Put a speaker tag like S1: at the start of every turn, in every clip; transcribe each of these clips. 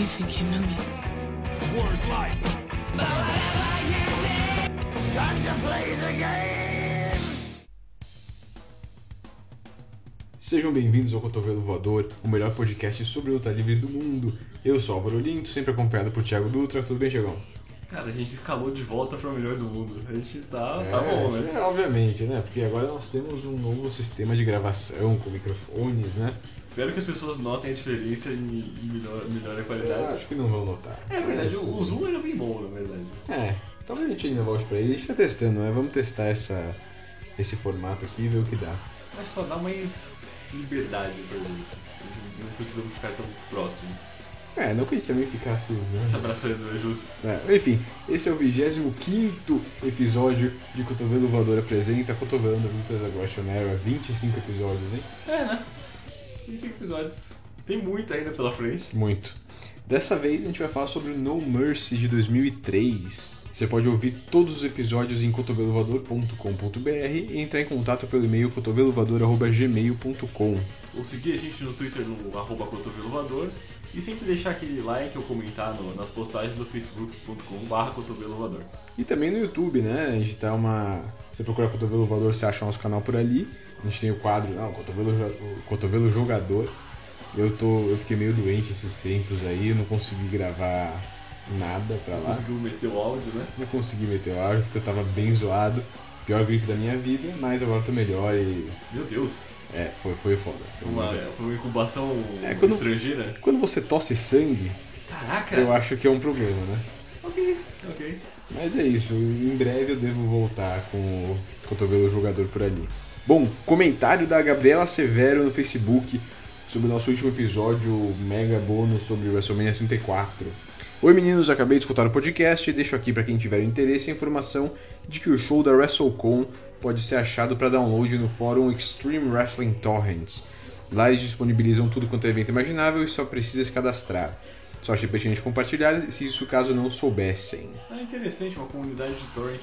S1: You think you know me?
S2: Word life.
S3: Sejam bem-vindos ao Cotovelo Voador, o melhor podcast sobre luta livre do mundo. Eu sou Álvaro Linto, sempre acompanhado por Thiago Dutra. Tudo bem, Thiagão?
S4: Cara, a gente escalou de volta para o melhor do mundo. A gente tá, tá bom, né?
S3: É, obviamente, né? Porque agora nós temos um novo sistema de gravação com microfones, né?
S4: Espero que as pessoas notem a diferença e melhor, melhore a
S3: Eu
S4: qualidade.
S3: acho que não vão notar.
S4: É verdade, o, o Zoom era bem bom, na verdade.
S3: É, talvez a gente ainda volte pra ele. A gente tá testando, né? Vamos testar essa, esse formato aqui e ver o que dá.
S4: Mas só dá mais liberdade pra gente. Não precisamos ficar tão próximos.
S3: É, não que a gente também ficasse. Né?
S4: Se abraçando é justo.
S3: É, enfim, esse é o 25 episódio de Cotovelo Voador apresenta Cotovelo Lutas Aggression Era. 25 episódios, hein?
S4: É, né? 20 episódios. Tem muito ainda pela frente.
S3: Muito. Dessa vez a gente vai falar sobre o No Mercy de 2003. Você pode ouvir todos os episódios em cotovelovador.com.br e entrar em contato pelo e-mail cotovelovador.gmail.com.
S4: Ou seguir a gente no Twitter no arroba cotovelovador. E sempre deixar aquele like ou comentar no- nas postagens do facebook.com.br cotovelovador.
S3: E também no YouTube, né? A gente tá uma. Você procura Cotovelo Voador, você acha o nosso canal por ali. A gente tem o quadro, não, Cotovelo, Cotovelo Jogador. Eu, tô, eu fiquei meio doente esses tempos aí, eu não consegui gravar nada pra lá.
S4: Conseguiu meter o áudio, né?
S3: Não consegui meter o áudio porque eu tava bem zoado. Pior gripe da minha vida, mas agora tô melhor e.
S4: Meu Deus.
S3: É, foi, foi foda. Foi
S4: Uma, foi uma incubação
S3: É, quando-
S4: estrangeira?
S3: Quando você tosse sangue,
S4: Caraca!
S3: eu acho que é um problema, né?
S4: Ok, ok.
S3: Mas é isso, em breve eu devo voltar com o cotovelo jogador por ali. Bom, comentário da Gabriela Severo no Facebook sobre o nosso último episódio mega bônus sobre o WrestleMania 34. Oi meninos, acabei de escutar o podcast e deixo aqui para quem tiver interesse a informação de que o show da WrestleCon pode ser achado para download no fórum Extreme Wrestling Torrents. Lá eles disponibilizam tudo quanto é evento imaginável e só precisa se cadastrar. Só achei pertinente compartilhar se isso caso não soubessem.
S4: É interessante, uma comunidade de torrent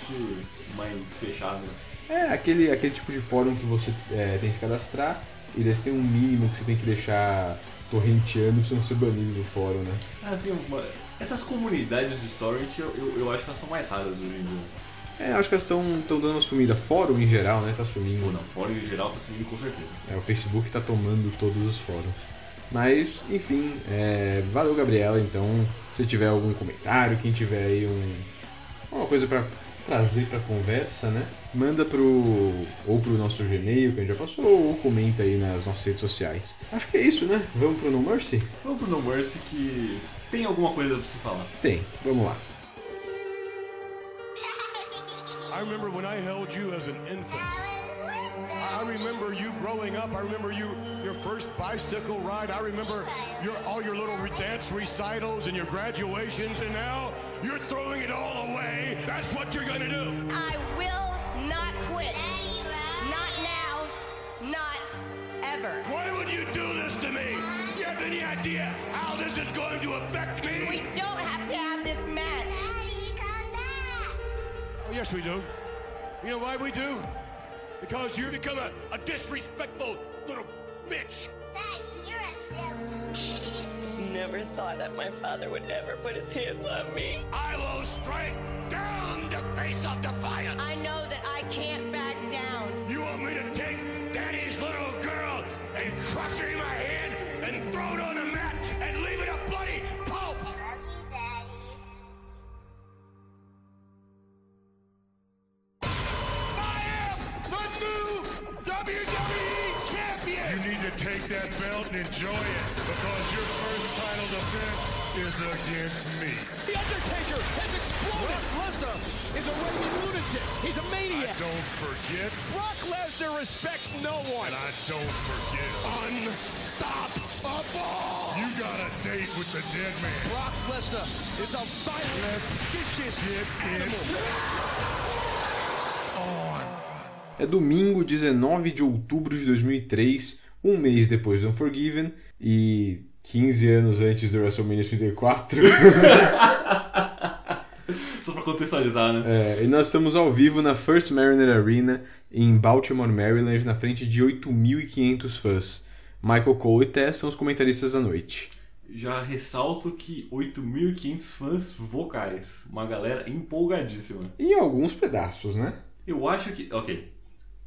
S4: mais fechada.
S3: É aquele, aquele tipo de fórum que você é, tem que se cadastrar e daí você tem um mínimo que você tem que deixar torrenteando pra você não ser banido do fórum, né?
S4: Assim, essas comunidades de torrent eu, eu, eu acho que elas são mais raras hoje em dia.
S3: É, acho que elas estão dando uma sumida. Fórum em geral, né? Tá sumindo.
S4: Ou não, fora em geral tá subindo com certeza.
S3: É, o Facebook tá tomando todos os fóruns. Mas, enfim, é, valeu Gabriela, então se tiver algum comentário, quem tiver aí um, alguma coisa pra trazer pra conversa, né? Manda pro ou pro nosso Gmail que a gente já passou, ou comenta aí nas nossas redes sociais. Acho que é isso, né? Vamos pro No Mercy?
S4: Vamos pro No Mercy que tem alguma coisa pra se falar.
S3: Tem, vamos lá.
S2: I remember when I held you as an infant. I remember you growing up. I remember you your first bicycle ride. I remember your all your little dance recitals and your graduations. And now you're throwing it all away. That's what you're gonna do.
S5: I will not quit. Not now. Not ever.
S2: Why would you do this to me? You have any idea how this is going to affect me?
S5: We
S2: don't yes, we do. You know why we do? Because you become a, a disrespectful little bitch. Dad, you're a silly.
S6: Never thought that my father would ever put his hands on me.
S2: I will strike down the face of defiance.
S5: I know that I can't back down.
S2: You want me to take Daddy's little girl and crush her in my hand and throw it on the mat and leave it a bloody take that belt and enjoy it because your first title defense is against me.
S7: The Undertaker has exploded. Brock Lesnar is a raving lunatic. He's a maniac.
S2: Don't forget,
S7: Brock Lesnar respects no one.
S2: and I don't forget, unstoppable. You got a date with the dead man.
S7: Brock Lesnar is a violent, vicious animal.
S3: É domingo, 19 de outubro de 2003, um mês depois do Unforgiven e 15 anos antes do WrestleMania 34.
S4: Só pra contextualizar, né?
S3: É, e nós estamos ao vivo na First Mariner Arena em Baltimore, Maryland, na frente de 8.500 fãs. Michael Cole e Tess são os comentaristas da noite.
S4: Já ressalto que 8.500 fãs vocais. Uma galera empolgadíssima.
S3: Em alguns pedaços, né?
S4: Eu acho que. Ok.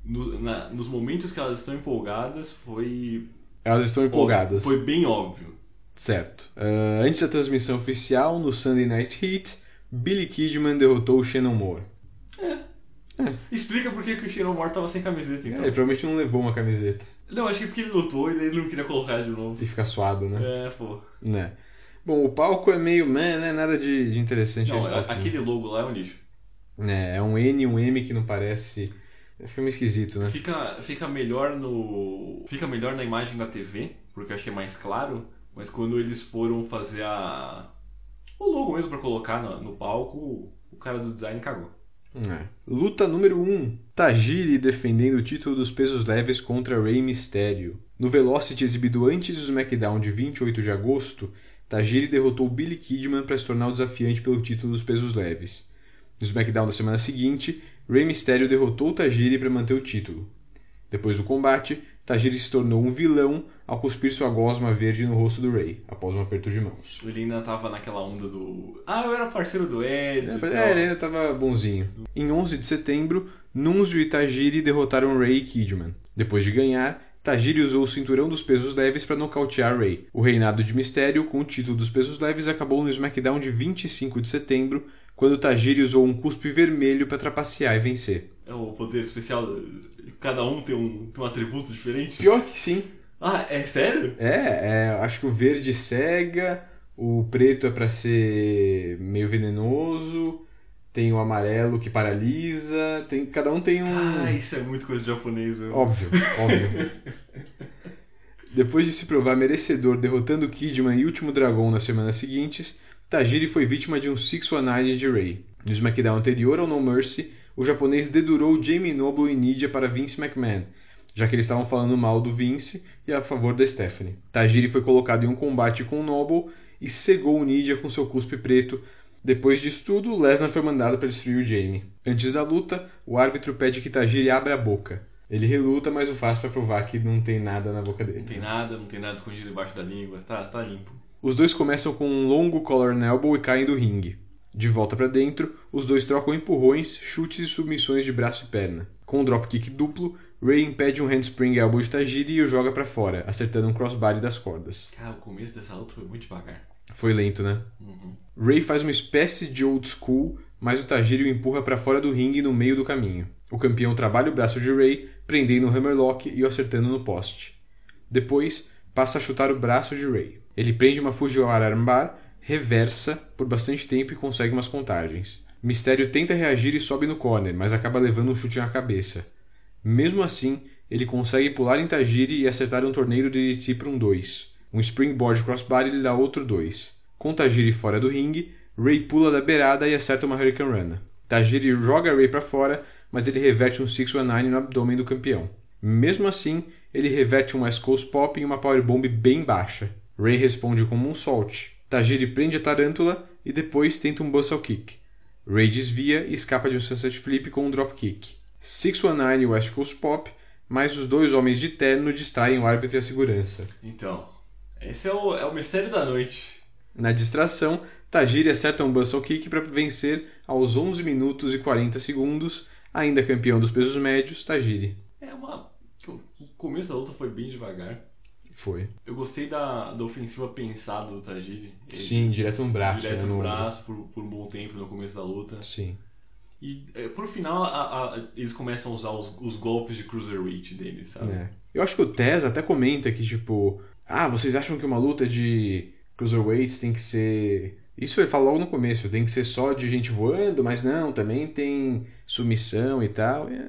S4: No- na- nos momentos que elas estão empolgadas, foi.
S3: Elas estão empolgadas.
S4: Foi bem óbvio.
S3: Certo. Ah, antes da transmissão oficial, no Sunday Night Heat, Billy Kidman derrotou o Shannon Moore.
S4: Explica por que, que o Sharon Moore tava sem camiseta,
S3: É,
S4: então.
S3: ele provavelmente não levou uma camiseta.
S4: Não, acho que é porque ele lutou e daí ele não queria colocar de novo.
S3: E fica suado, né?
S4: É, pô.
S3: Né. Bom, o palco é meio, né, né nada de, de interessante
S4: Não, a-
S3: palquinho.
S4: aquele logo lá é um lixo.
S3: É, é um N e um M que não parece... Fica meio esquisito, né?
S4: Fica, fica melhor no. Fica melhor na imagem da TV, porque eu acho que é mais claro. Mas quando eles foram fazer a. O logo mesmo pra colocar no, no palco, o cara do design cagou.
S3: É. Luta número 1. Tajiri defendendo o título dos pesos leves contra Rey Mysterio. No Velocity exibido antes do SmackDown de 28 de agosto, Tajiri derrotou Billy Kidman para se tornar o desafiante pelo título dos pesos leves. No SmackDown da semana seguinte, Rey Mysterio derrotou Tajiri para manter o título. Depois do combate, Tajiri se tornou um vilão ao cuspir sua gosma verde no rosto do Rey, após um aperto de mãos.
S4: Ele ainda tava naquela onda do. Ah, eu era parceiro do Ed. tal.
S3: É, ele ainda tava bonzinho. Em 11 de setembro, Nunzio e Tajiri derrotaram Ray e Kidman. Depois de ganhar, Tajiri usou o cinturão dos pesos leves para nocautear Ray. O reinado de Mistério, com o título dos pesos leves, acabou no SmackDown de 25 de setembro, quando Tajiri usou um cuspe vermelho para trapacear e vencer.
S4: É o poder especial. Cada um tem um, tem um atributo diferente.
S3: Pior que sim.
S4: Ah, é sério?
S3: É, é, acho que o verde cega, o preto é para ser meio venenoso, tem o amarelo que paralisa, tem, cada um tem um...
S4: Ah, isso é muito coisa de japonês, meu.
S3: Óbvio, óbvio. Depois de se provar merecedor derrotando Kidman e Último Dragão nas semanas seguintes, Tajiri foi vítima de um 619 de Ray. No SmackDown anterior ao No Mercy, o japonês dedurou Jamie Noble e Nidia para Vince McMahon, já que eles estavam falando mal do Vince e a favor da Stephanie. Tajiri foi colocado em um combate com Noble e cegou Nidia com seu cuspe preto. Depois disso tudo, Lesnar foi mandado para destruir o Jamie. Antes da luta, o árbitro pede que Tajiri abra a boca. Ele reluta, mas o faz para provar que não tem nada na boca dele.
S4: Não tem nada, não tem nada escondido embaixo da língua. Tá, tá limpo.
S3: Os dois começam com um longo collar and elbow e caem do ringue. De volta para dentro, os dois trocam empurrões, chutes e submissões de braço e perna. Com um dropkick duplo, Ray impede um handspring elbow de Tajiri e o joga para fora, acertando um crossbody das cordas.
S4: Cara, o começo dessa luta foi muito devagar.
S3: Foi lento, né? Ray faz uma espécie de old school, mas o Tajiri o empurra para fora do ringue no meio do caminho. O campeão trabalha o braço de Ray, prendendo o hammerlock e o acertando no poste. Depois, passa a chutar o braço de Ray. Ele prende uma Fujiwara armbar, reversa por bastante tempo e consegue umas contagens. Mistério tenta reagir e sobe no corner, mas acaba levando um chute na cabeça. Mesmo assim, ele consegue pular em Tajiri e acertar um torneio de DDT para um 2. Um springboard crossbody lhe dá outro 2. Com Tajiri fora do ringue, Ray pula da beirada e acerta uma Hurricane Rana. Tajiri joga Ray para fora, mas ele reverte um 619 no abdômen do campeão. Mesmo assim, ele reverte um West Coast Pop em uma Powerbomb bem baixa. Ray responde com um Salt. Tajiri prende a tarântula e depois tenta um Bustle Kick. Ray desvia e escapa de um Sunset Flip com um Dropkick. 619 e West Coast Pop, mas os dois homens de terno distraem o árbitro e a segurança.
S4: Então, esse é o, é o mistério da noite.
S3: Na distração, Tajiri acerta um Bustle Kick para vencer aos 11 minutos e 40 segundos, ainda campeão dos pesos médios, Tajiri.
S4: É uma. O começo da luta foi bem devagar.
S3: Foi.
S4: Eu gostei da, da ofensiva pensada do Tajiri. Ele-
S3: Sim, direto no braço.
S4: Direto
S3: né,
S4: no braço por, por um bom tempo no começo da luta.
S3: Sim.
S4: E é, por final a- a- eles começam a usar os, os golpes de cruiserweight deles, sabe?
S3: É. Eu acho que o Tez até comenta que, tipo, ah, vocês acham que uma luta de cruiserweights tem que ser. Isso ele fala logo no começo, tem que ser só de gente voando, mas não, também tem submissão e tal. É,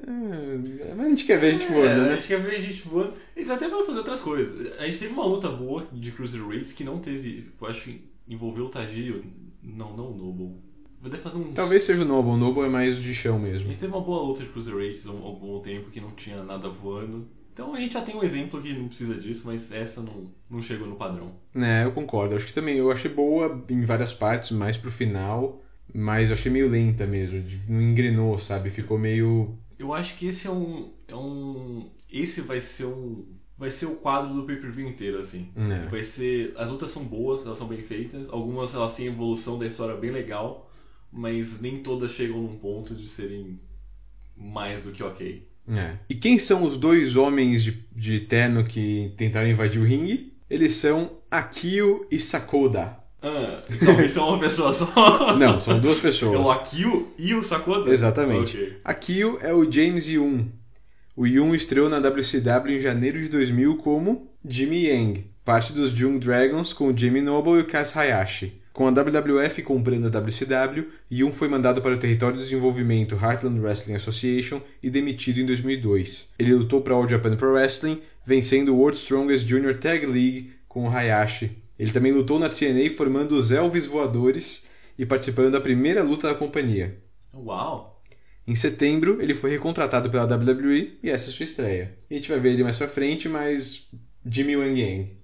S3: Mas a gente quer ver a gente voando,
S4: É,
S3: né?
S4: a gente quer ver a gente voando. Eles até vão fazer outras coisas. A gente teve uma luta boa de cruiserweights que não teve. Eu acho que envolveu o Tajiri. Não, não o Noble. Vou até fazer um.
S3: Talvez seja o Noble, o Noble é mais de chão
S4: A
S3: mesmo.
S4: gente teve uma boa luta de cruiserweights há um, há um bom tempo que não tinha nada voando. Então a gente já tem um exemplo que não precisa disso, mas essa não, não chegou no padrão.
S3: Né, eu concordo. Acho que também eu achei boa em várias partes, mais pro final, mas eu achei meio lenta mesmo. Não engrenou, sabe? Ficou meio.
S4: Eu acho que esse é um. É um. Esse vai ser um. vai ser o quadro do pay-per-view inteiro, assim.
S3: É.
S4: Vai ser. As lutas são boas, elas são bem feitas. Algumas elas têm evolução da história bem legal, mas nem todas chegam num ponto de serem mais do que ok.
S3: É. E quem são os dois homens de, de terno que tentaram invadir o ringue? Eles são Akio e Sakoda.
S4: Ah, então isso é uma pessoa só.
S3: Não, são duas
S4: É o
S3: pessoas.
S4: Akio e o Sakoda?
S3: Exatamente.
S4: Ok.
S3: Akio é o James Yoon. O Yoon estreou na WCW em janeiro de 2000 como Jimmy Yang, parte dos Jung Dragons com o Jamie Noble e o Kaz Hayashi. Com a WWF comprando a WCW, Yoon foi mandado para o território de desenvolvimento Heartland Wrestling Association e demitido em 2002. Ele lutou para All Japan Pro Wrestling, vencendo o World Strongest Junior Tag League com o Hayashi. Ele também lutou na TNA formando os Elvis Voadores e participando da primeira luta da companhia.
S4: Uau!
S3: Em setembro, ele foi recontratado pela WWE e essa é sua estreia. E a gente vai ver ele mais pra frente, mas Jimmy Wang Yang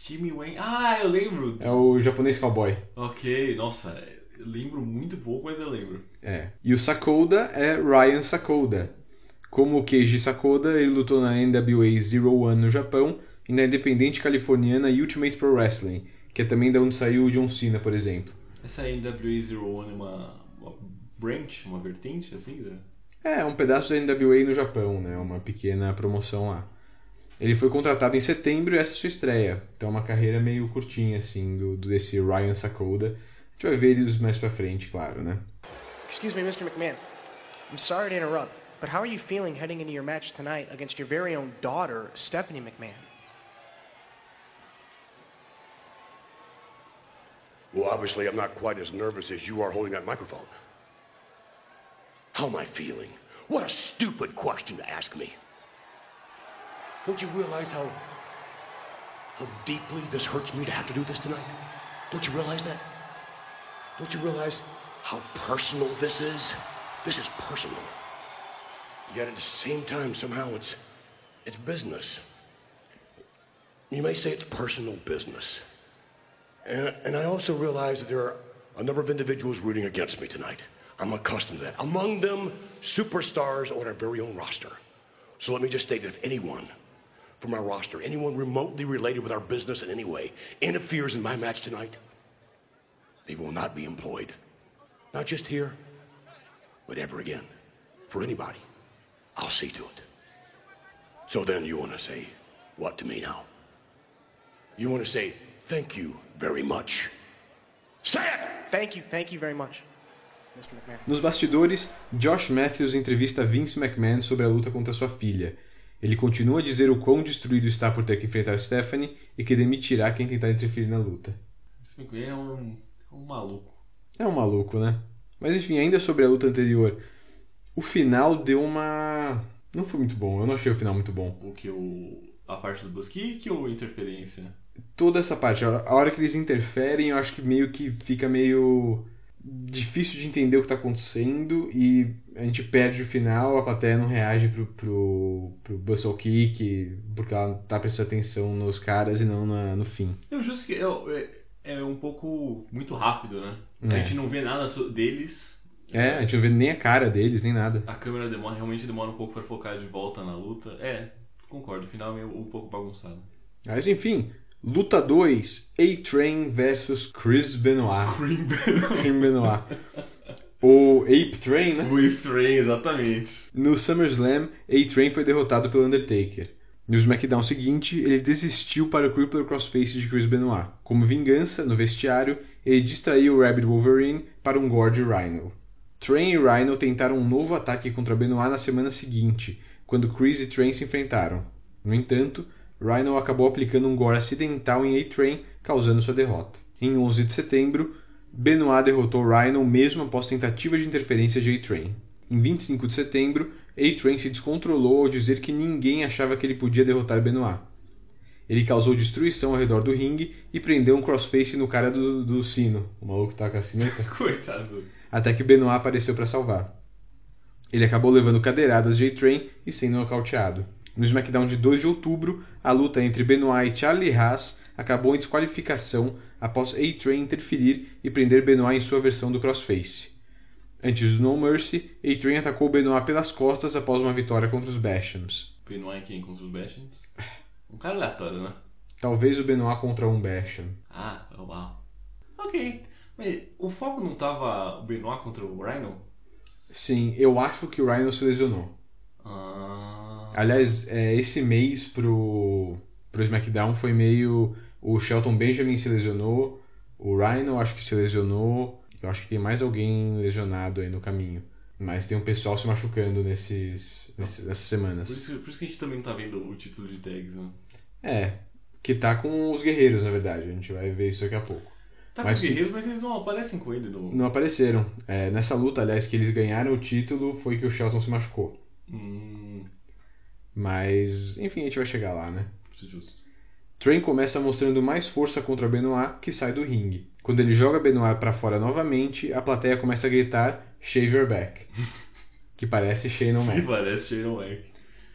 S4: Jimmy Wayne. Ah, eu lembro!
S3: é o japonês cowboy.
S4: Ok, nossa, eu lembro muito pouco, mas eu lembro.
S3: É. E o Sakoda é Ryan Sakoda. Como o Keiji Sakoda, ele lutou na NWA Zero One no Japão e na independente californiana Ultimate Pro Wrestling, que é também da onde saiu o John Cena, por exemplo.
S4: Essa NWA Zero One é uma, uma branch, uma vertente, assim? Da...
S3: É, um pedaço da NWA no Japão, né? Uma pequena promoção lá. Ele foi contratado em setembro e essa é sua estreia. Então é uma carreira meio curtinha, assim, do, do desse Ryan Sakoda. A gente vai ver eles mais pra frente, claro, né?
S1: Excuse me, Mr. McMahon. I'm sorry to interrupt, but how are you feeling heading into your match tonight against your very own daughter, Stephanie McMahon?
S8: Well, obviously, I'm not quite as nervous as you are holding that microphone. How am I feeling? What a stupid question to ask me. Don't you realize how how deeply this hurts me to have to do this tonight? Don't you realize that? Don't you realize how personal this is? This is personal. Yet at the same time, somehow it's it's business. You may say it's personal business. And, and I also realize that there are a number of individuals rooting against me tonight. I'm accustomed to that. Among them, superstars on our very own roster. So let me just state that if anyone from our roster, anyone remotely related with our business in any way, interferes in my match tonight, they will not be employed. Not just here, but ever again. For anybody. I'll see to it. So then you want to say what to me now? You want to say thank you very much. Say it!
S1: Thank you, thank you very much, Mr. McMahon.
S3: Nos bastidores, Josh Matthews entrevista Vince McMahon sobre a luta contra sua filha. Ele continua a dizer o quão destruído está por ter que enfrentar Stephanie e que demitirá quem tentar interferir na luta.
S4: Esse é um, um maluco.
S3: É um maluco, né? Mas enfim, ainda sobre a luta anterior, o final deu uma. Não foi muito bom, eu não achei o final muito bom.
S4: O que o. A parte do Kick ou interferência?
S3: Toda essa parte, a hora que eles interferem, eu acho que meio que fica meio difícil de entender o que tá acontecendo e a gente perde o final, a plateia não reage pro, pro, pro Bustle Kick, porque ela tá prestando atenção nos caras e não na- no fim.
S4: Eu justo que é, é, um pouco muito rápido, né? A
S3: É.
S4: gente não vê nada deles.
S3: É, a gente não vê nem a cara deles, nem nada.
S4: A câmera demora, realmente demora um pouco pra focar de volta na luta. É, concordo. O final é meio, um pouco bagunçado.
S3: Mas enfim, luta 2, A-Train versus Chris Benoit. Cream Benoit. O Ape Train, né?
S4: Whip Train, exatamente.
S3: No SummerSlam, A-Train foi derrotado pelo Undertaker. No SmackDown seguinte, ele desistiu para o Crippler Crossface de Chris Benoit. Como vingança, no vestiário, ele distraiu o Rabbit Wolverine para um gore de Rhino. Train e Rhino tentaram um novo ataque contra Benoit na semana seguinte, quando Chris e Train se enfrentaram. No entanto, Rhino acabou aplicando um gore acidental em A-Train, causando sua derrota. Em 11 de setembro, Benoit derrotou Rhino mesmo após tentativa de interferência de A-Train. Em 25 de setembro, A-Train se descontrolou ao dizer que ninguém achava que ele podia derrotar Benoit. Ele causou destruição ao redor do ringue e prendeu um crossface no cara do, do sino, o maluco tá com a sineta,
S4: Coitado.
S3: até que Benoit apareceu para salvar. Ele acabou levando cadeiradas de A-Train e sendo nocauteado. No SmackDown de 2 de outubro, a luta entre Benoit e Charlie Haas acabou em desqualificação após A-Train interferir e prender Benoit em sua versão do crossface. Antes do No Mercy, A-Train atacou Benoit pelas costas após uma vitória contra os Bashams.
S4: Benoit quem contra os Bashams? Um cara aleatório, né?
S3: Talvez o Benoit contra um Basham.
S4: Ah, uau. Ok. Mas o foco não tava o Benoit contra o Rhino?
S3: Sim, eu acho que o Rhino se lesionou.
S4: Ah.
S3: Aliás, é, esse mês pro, pro SmackDown foi meio. O Shelton Benjamin se lesionou, o Rhino acho que se lesionou, eu acho que tem mais alguém lesionado aí no caminho. Mas tem um pessoal se machucando nesses, nesses- nessas semanas.
S4: Por isso, por isso que a gente também não tá vendo o título de tags, né?
S3: É, que tá com os guerreiros, na verdade. A gente vai ver isso daqui a pouco.
S4: Tá
S3: Mas
S4: com os guerreiros, mas eles não aparecem com ele no.
S3: Não apareceram. É, nessa luta, aliás, que eles ganharam o título, foi que o Shelton se machucou.
S4: Hum.
S3: Mas, enfim, a gente vai chegar lá, né?
S4: Justo.
S3: Train começa mostrando mais força contra Benoit, que sai do ringue. Quando ele joga Benoit pra fora novamente, a plateia começa a gritar Shave your back, que parece Shane
S4: E
S3: O'Mac.
S4: parece Shane Mac.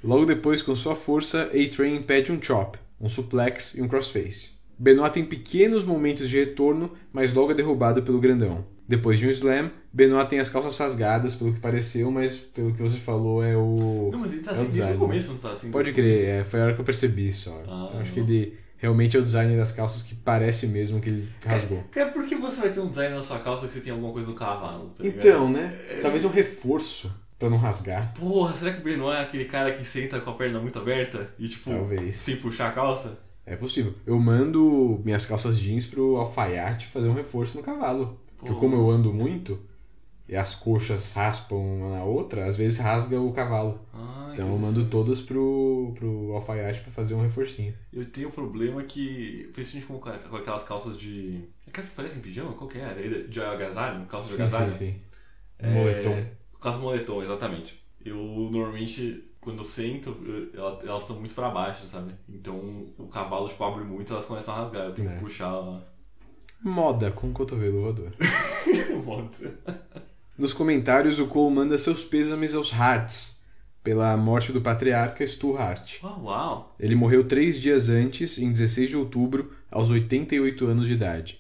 S3: Logo depois, com sua força, A-Train impede um chop, um suplex e um crossface. Benoit tem pequenos momentos de retorno, mas logo é derrubado pelo grandão. Depois de um slam, Benoit tem as calças rasgadas, pelo que pareceu, mas pelo que você falou é o.
S4: Não, mas ele tá
S3: é
S4: assim desde o começo, não tá assim?
S3: Pode crer, é, foi a hora que eu percebi só.
S4: Ah,
S3: então acho que ele realmente é o design das calças que parece mesmo que ele rasgou.
S4: É porque você vai ter um design na sua calça que você tem alguma coisa no cavalo, tá?
S3: Então, né? Talvez um reforço pra não rasgar.
S4: Porra, será que o Benoit é aquele cara que senta com a perna muito aberta e, tipo,
S3: Talvez.
S4: sem puxar a calça?
S3: É possível. Eu mando minhas calças jeans pro alfaiate fazer um reforço no cavalo. Porque como eu ando muito e as coxas raspam uma na outra, às vezes rasga o cavalo.
S4: Ah,
S3: então eu mando todas pro, pro alfaiate pra fazer um reforcinho.
S4: Eu tenho um problema que, principalmente com, com aquelas calças de... Aquelas que parecem pijama? Qual que é? De agasalho? Calça de
S3: Sim,
S4: agasalho?
S3: sim, sim.
S4: É,
S3: Moletom.
S4: Calça moletom, exatamente. Eu normalmente, quando eu sento, eu- ela- elas estão muito pra baixo, sabe? Então o cavalo, tipo, abre muito elas começam a rasgar. Eu tenho
S3: É.
S4: que puxar ela.
S3: Moda com cotovelo voador.
S4: Monta.
S3: Nos comentários, o Cole manda seus pêsames aos Harts pela morte do patriarca Stu Hart.
S4: Uau, uau.
S3: Ele morreu três dias antes, em 16 de outubro, aos 88 anos de idade.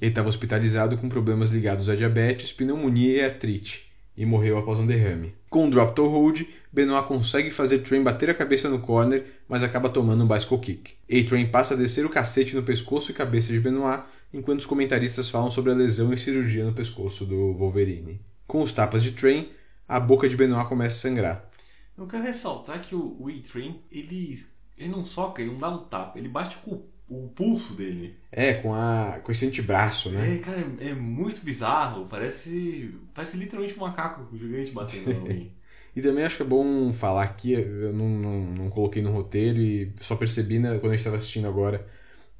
S3: Ele estava hospitalizado com problemas ligados a diabetes, pneumonia e artrite, e morreu após um derrame. Com o drop toe hold, Benoit consegue fazer Train bater a cabeça no corner, mas acaba tomando um bicycle kick. A-Train passa a descer o cacete no pescoço e cabeça de Benoit, enquanto os comentaristas falam sobre a lesão e cirurgia no pescoço do Wolverine. Com os tapas de Train, a boca de Benoit começa a sangrar.
S4: Eu quero ressaltar que o, o E-Train, ele, ele não soca, ele não dá um tapa, ele bate com o, o pulso dele.
S3: É, com, a, com esse antebraço, né?
S4: É, cara, é, é muito bizarro. Parece, parece literalmente um macaco gigante batendo em alguém.
S3: E também acho que é bom falar aqui, eu não, não, não coloquei no roteiro e só percebi né, quando a gente estava assistindo agora.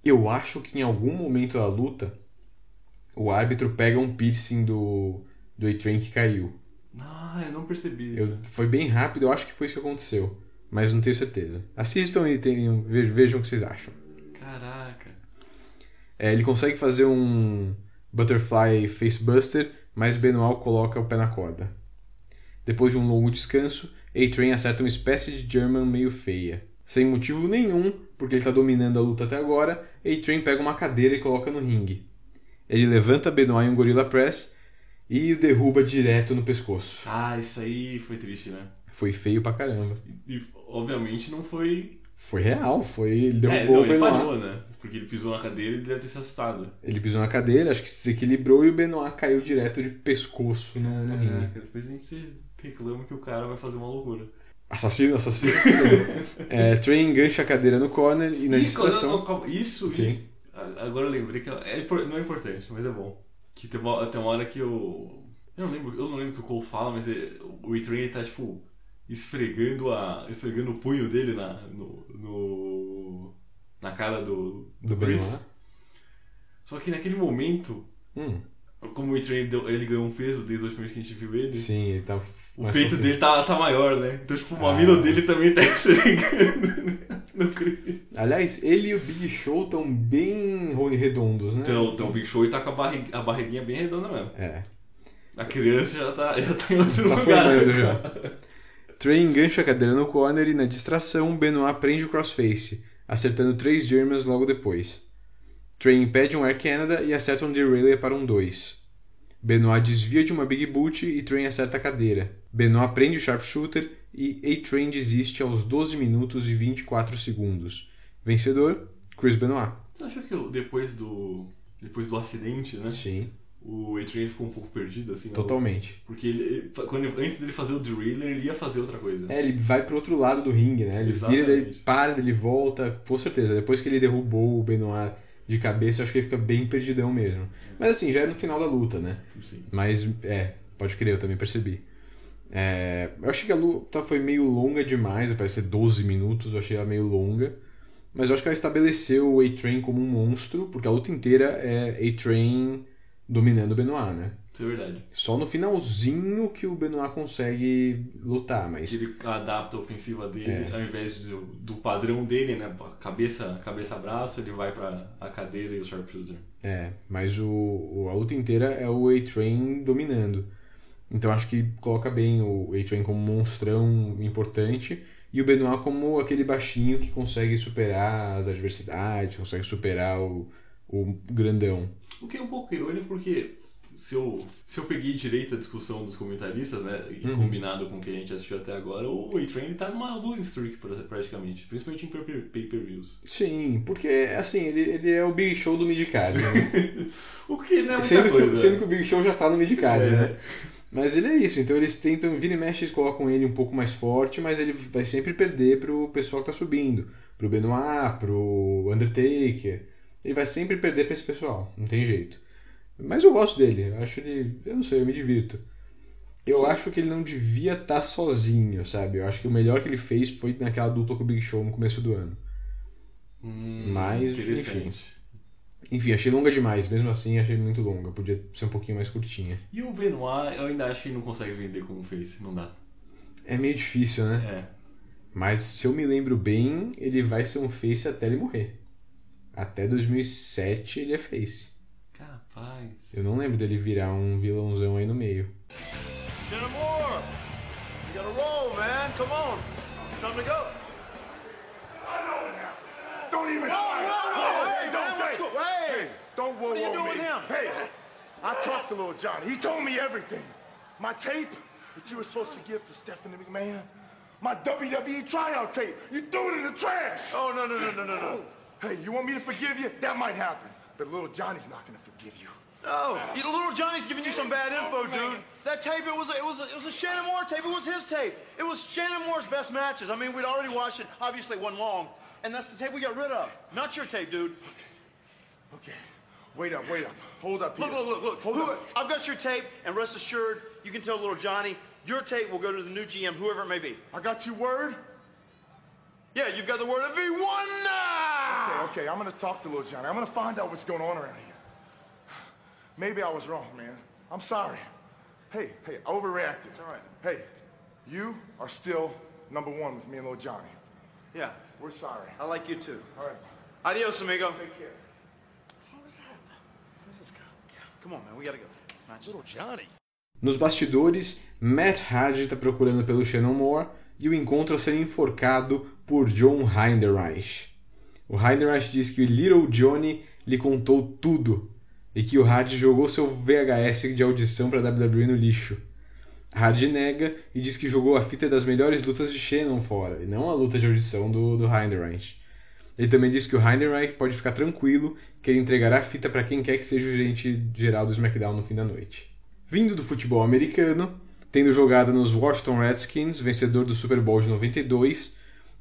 S3: Eu acho que em algum momento da luta o árbitro pega um piercing do, do A-Train que caiu.
S4: Ah, eu não percebi isso.
S3: Eu, foi bem rápido, eu acho que foi isso que aconteceu. Mas não tenho certeza. Assistam e tenham, vejam, vejam o que vocês acham.
S4: Caraca.
S3: É, ele consegue fazer um Butterfly Facebuster, mas Benoit coloca o pé na corda. Depois de um longo descanso, A-Train acerta uma espécie de German meio feia. Sem motivo nenhum, porque ele está dominando a luta até agora, A-Train pega uma cadeira e coloca no ringue. Ele levanta Benoit em um Gorilla Press e o derruba direto no pescoço.
S4: Ah, isso aí foi triste, né?
S3: Foi feio pra caramba.
S4: E obviamente não foi.
S3: Foi real, foi. Ele
S4: É,
S3: derrubou
S4: não,
S3: o
S4: ele falhou, né? Porque ele pisou na cadeira e ele deve ter se assustado.
S3: Ele pisou na cadeira, acho que se desequilibrou e o Benoit caiu direto de pescoço no, no ringue.
S4: Caraca, depois a gente reclama que o cara vai fazer uma loucura.
S3: Assassino, assassino. assassino. é, Train engancha a cadeira no corner e na distração.
S4: calma, calma, Isso,
S3: Sim.
S4: e- agora eu lembrei que é, não é importante, mas é bom. Que tem uma, tem uma hora que eu. Eu não lembro, eu não lembro o que o Cole fala, mas é- o E-Train ele tá tipo esfregando a. esfregando o punho dele na. no. no- na cara do.
S3: Do
S4: Chris.
S3: Benoit.
S4: Só que naquele momento,
S3: Hum,
S4: como o E-Train deu- ele ganhou um peso desde a última vez que a gente viu ele.
S3: sim, ele tá.
S4: O peito dele tá, tá maior, né? Então, tipo, o
S3: Ah.
S4: mamilo dele também tá esfregando no Chris.
S3: Aliás, ele e o Big Show estão bem redondos, né?
S4: Então, então o Big Show tá com a, barrig- a barriguinha bem redonda mesmo.
S3: É.
S4: A criança já tá, já tá em outro
S3: Tá
S4: lugar.
S3: formando já. Train engancha a cadeira no corner e na distração, Benoit prende o crossface, acertando três Germans logo depois. Train impede um Air Canada e acerta um derailleur para um 2. Benoit desvia de uma Big Boot e Train acerta a cadeira. Benoit prende o Sharpshooter e A-Train desiste aos 12 minutos e 24 segundos. Vencedor, Chris Benoit.
S4: Você achou que eu- depois do. Depois do acidente, né?
S3: Sim,
S4: O A-Train ficou um pouco perdido, assim. né?
S3: totalmente.
S4: Porque ele, quando, antes dele fazer o driller, ele ia fazer outra coisa.
S3: É, ele vai pro outro lado do ringue, né? Ele vira, ele
S4: Exatamente.
S3: para, ele volta, com certeza. Depois que ele derrubou o Benoit de cabeça, eu acho que ele fica bem perdidão mesmo. Mas assim, já é no final da luta, né?
S4: Sim.
S3: Mas, é, pode crer, eu também percebi. É, eu achei que a luta foi meio longa demais, parece ser 12 minutos, eu achei ela meio longa. Mas eu acho que ela estabeleceu o A-Train como um monstro, porque a luta inteira é A-Train dominando o Benoit, né?
S4: Isso é verdade.
S3: Só no finalzinho que o Benoit consegue lutar, mas...
S4: Ele adapta a ofensiva dele,
S3: É.
S4: ao invés do, do padrão dele, né? Cabeça, cabeça braço, ele vai pra a cadeira e o sharpshooter.
S3: É, mas o, o- a luta inteira é o A-Train dominando. Então acho que coloca bem o A-Train como um monstrão importante e o Benoit como aquele baixinho que consegue superar as adversidades, consegue superar o, o grandão.
S4: O que é um pouco irônico porque se eu, se eu peguei direito a discussão dos comentaristas, né, e
S3: Uhum.
S4: combinado com o que a gente assistiu até agora, o A-Train tá numa losing streak pra- praticamente, principalmente em pay- pay-per-views.
S3: Sim, porque assim, ele, ele é o Big Show do midcard, né?
S4: O que não é muita
S3: sendo,
S4: coisa.
S3: que, sendo que o Big Show já tá no midcard,
S4: É.
S3: né? Mas ele é isso, então eles tentam, vira e mexe, eles colocam ele um pouco mais forte, mas ele vai sempre perder pro pessoal que tá subindo. Pro Benoit, pro Undertaker. Ele vai sempre perder pra esse pessoal, não tem jeito. Mas eu gosto dele, eu acho ele. Eu não sei, eu me divirto. Eu acho que ele não devia estar sozinho, sabe? Eu acho que o melhor que ele fez foi naquela dupla com o Big Show no começo do ano.
S4: Hum,
S3: Mas,
S4: interessante.
S3: Enfim, achei longa demais, mesmo assim achei muito longa, podia ser um pouquinho mais curtinha.
S4: E o Benoit, eu ainda acho que ele não consegue vender como face, não dá.
S3: É meio difícil, né?
S4: É.
S3: Mas se eu me lembro bem, ele vai ser um face até ele morrer. Até 2007 ele é face.
S4: Capaz.
S3: Eu não lembro dele virar um vilãozão aí no meio.
S7: Jenna Moore, you gotta roll, man. Come on. It's time to go.
S2: Don't even
S7: Whoa,
S2: try.
S7: whoa, whoa,
S2: Hey,
S7: hey,
S2: don't
S7: man, let's
S2: think.
S7: go. Hey.
S2: Don't whoa
S7: What are you
S2: whoa
S7: doing
S2: me.
S7: with him?
S2: Hey, I talked to little Johnny. He told me everything. My tape that you were supposed to give to Stephanie McMahon. My WWE tryout tape. You threw it in the trash.
S7: Oh, no, no, no, no, no, no.
S2: Hey, you want me to forgive you? That might happen. But little Johnny's not gonna forgive you.
S7: No, you, little Johnny's giving you some bad info, oh, dude. That tape, it was, a, it was, a, it was a Shannon Moore tape. It was his tape. It was Shannon Moore's best matches. I mean, we'd already watched it. Obviously, it wasn't long, and that's the tape we got rid of. Not your tape, dude.
S2: Okay. Wait up, wait up. Hold up here.
S7: Look, look, look, look.
S2: Hold
S7: Who-
S2: up.
S7: I've got your tape, and rest assured, you can tell little Johnny your tape will go to the new GM, whoever it may be.
S2: I got your word?
S7: Yeah, you've got the word of V1 now.
S2: Okay, okay, I'm gonna talk to little Johnny. I'm gonna find out what's going on around here. Maybe I was wrong, man. I'm sorry. Hey, hey, I overreacted.
S7: It's all right.
S2: Hey, you are still number one with me and little Johnny.
S7: Yeah,
S2: We're sorry.
S7: I like you too.
S2: All right.
S7: Adios, amigo.
S2: Take care.
S7: Where's this guy? Come on, man, we gotta go. Match. Little Johnny.
S3: Nos bastidores, Matt Hardy está procurando pelo Shannon Moore e o encontra ser enforcado por John Heinderreich. O Heinderreich diz que Little Johnny lhe contou tudo e que o Hardy jogou seu VHS de audição para WWE no lixo. Hardy nega e diz que jogou a fita das melhores lutas de Shannon fora, e não a luta de audição do, do Heinderreich. Ele também diz que o Heinderreich pode ficar tranquilo que ele entregará a fita para quem quer que seja o gerente geral do SmackDown no fim da noite. Vindo do futebol americano, tendo jogado nos Washington Redskins, vencedor do Super Bowl de 92,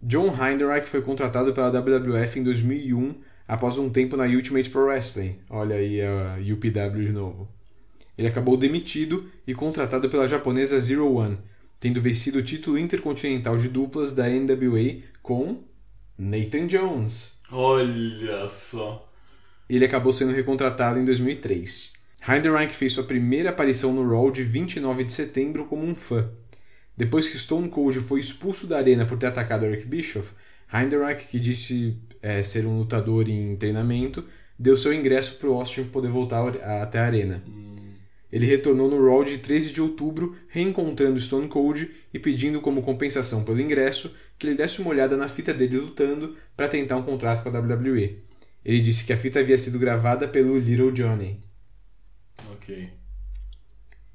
S3: John Heinderreich foi contratado pela WWF em 2001 após um tempo na Ultimate Pro Wrestling. Olha aí a UPW de novo. Ele acabou demitido e contratado pela japonesa Zero One, tendo vencido o título intercontinental de duplas da NWA com Nathan Jones.
S4: Olha só.
S3: Ele acabou sendo recontratado em 2003. Heinderreich fez sua primeira aparição no Raw de 29 de setembro como um fã. Depois que Stone Cold foi expulso da arena por ter atacado Eric Bischoff, Heinderreich, que disse é, ser um lutador em treinamento, deu seu ingresso para o Austin poder voltar até a arena. Ele retornou no Raw de 13 de outubro, reencontrando Stone Cold e pedindo como compensação pelo ingresso que ele desse uma olhada na fita dele lutando para tentar um contrato com a WWE. Ele disse que a fita havia sido gravada pelo Little Johnny.
S4: Ok.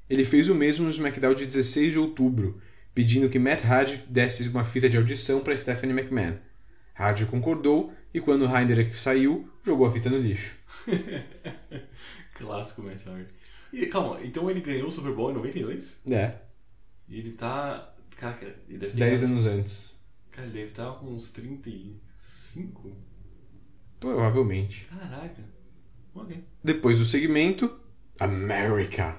S3: Ele fez o mesmo no SmackDown de 16 de outubro, pedindo que Matt Hardy desse uma fita de audição para Stephanie McMahon. Hardy concordou e quando Heinrich saiu, jogou a fita no lixo.
S4: Clássico Matt Hardy. E, calma, então ele ganhou o Super Bowl em 92?
S3: É,
S4: E ele tá. Caraca, ele deve ter.
S3: 10
S4: ganhado-
S3: anos antes.
S4: Cara, ele deve estar com uns 35?
S3: Provavelmente.
S4: Caraca. Ok.
S3: Depois do segmento, America.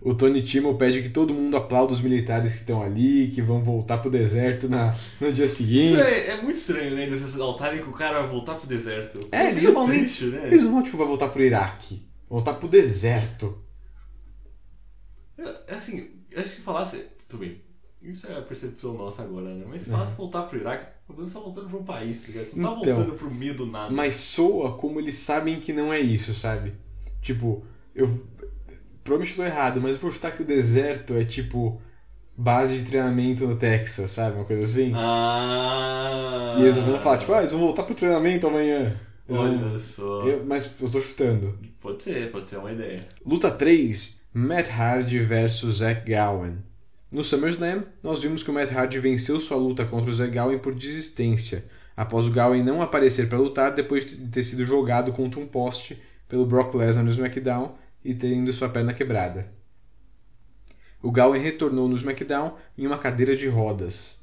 S3: O Tony Timo pede que todo mundo aplaude os militares que estão ali, que vão voltar pro deserto na, no dia seguinte.
S4: Isso é, é muito estranho, né? Eles exaltarem que o cara vai voltar pro deserto.
S3: É, eles não vão nem.
S4: né?
S3: Eles não vão, tipo, vai voltar pro Iraque. Voltar pro deserto.
S4: É, Assim, eu acho que falasse. Tudo bem. Isso é a percepção nossa agora, né? Mas se
S3: É.
S4: falasse voltar pro Iraque, você tá voltando pra um país, tá ligado? Você não tá
S3: Então,
S4: voltando pro meio do nada.
S3: Mas soa como eles sabem que não é isso, sabe? Tipo, eu. Provavelmente tô errado, mas eu vou chutar que o deserto é tipo. Base de treinamento no Texas, sabe? Uma coisa assim.
S4: Ah.
S3: E eles vão falar, tipo, ah, eles vão voltar pro treinamento amanhã. Eles
S4: Olha
S3: vão-
S4: só.
S3: Eu- mas eu tô chutando.
S4: Pode ser, pode ser uma ideia.
S3: Luta 3, Matt Hardy versus Zack Gowen. No SummerSlam, nós vimos que o Matt Hardy venceu sua luta contra o Zack Gowen por desistência, após o Gowen não aparecer para lutar depois de ter sido jogado contra um poste pelo Brock Lesnar no SmackDown e tendo sua perna quebrada. O Gowen retornou no SmackDown em uma cadeira de rodas.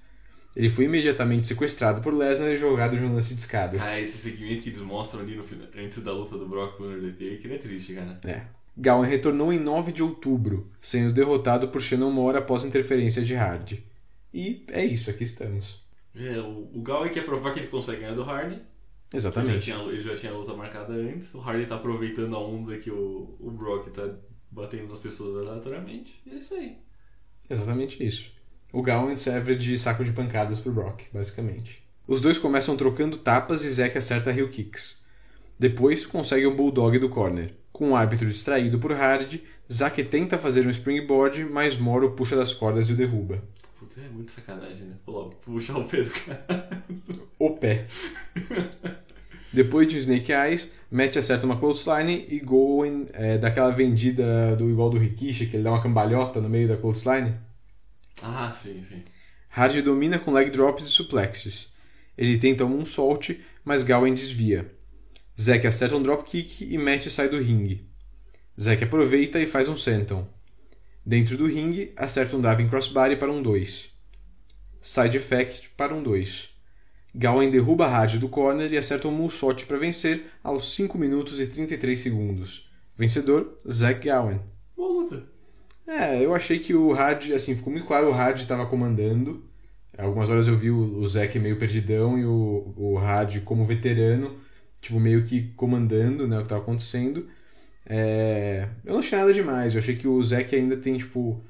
S3: Ele foi imediatamente sequestrado por Lesnar e jogado de um lance de escadas.
S4: Ah, esse segmento que eles mostram ali no final, antes da luta do Brock com o Undertaker, que é triste, cara.
S3: É. Gowen retornou em 9 de outubro, sendo derrotado por Shannon Moore após interferência de Hardy. E é isso, aqui estamos.
S4: É, o, o quer provar que ele consegue ganhar do Hardy. Ele já,
S3: Exatamente.
S4: tinha, ele já tinha a luta marcada antes. O Hardy tá aproveitando a onda que o, o Brock tá batendo nas pessoas aleatoriamente. E é isso aí.
S3: Exatamente isso. O Gowen serve de saco de pancadas pro Brock, basicamente. Os dois começam trocando tapas e Zack acerta heel kicks. Depois consegue um bulldog do corner. Com o árbitro distraído por Hardy, Zack tenta fazer um springboard, mas Moro puxa das cordas e o derruba.
S4: Putz, é muito sacanagem, né? Puxar o pé do cara.
S3: O pé. Depois de um Snake Eyes, Matt acerta uma clothesline e Gowen é, dá aquela vendida do igual do Rikishi, que ele dá uma cambalhota no meio da clothesline.
S4: Ah, sim, sim.
S3: Hardy domina com leg drops e suplexes. Ele tenta um moonsault, mas Gowen desvia. Zack acerta um dropkick e Matt sai do ringue. Zack aproveita e faz um senton. Dentro do ringue, acerta um diving crossbody para um 2. Side effect para um 2. Gowen derruba Hardy do corner e acerta um moonsault para vencer aos 5 minutos e 33 segundos. Vencedor, Zack Gowen.
S4: Boa luta.
S3: É, eu achei que o Hard, assim, ficou muito claro o Hard estava comandando. Algumas horas eu vi o, o Zack meio perdidão e o, o Hard como veterano, tipo, meio que comandando né, o que estava acontecendo. É, eu não achei nada demais, eu achei que o Zack ainda tem, tipo,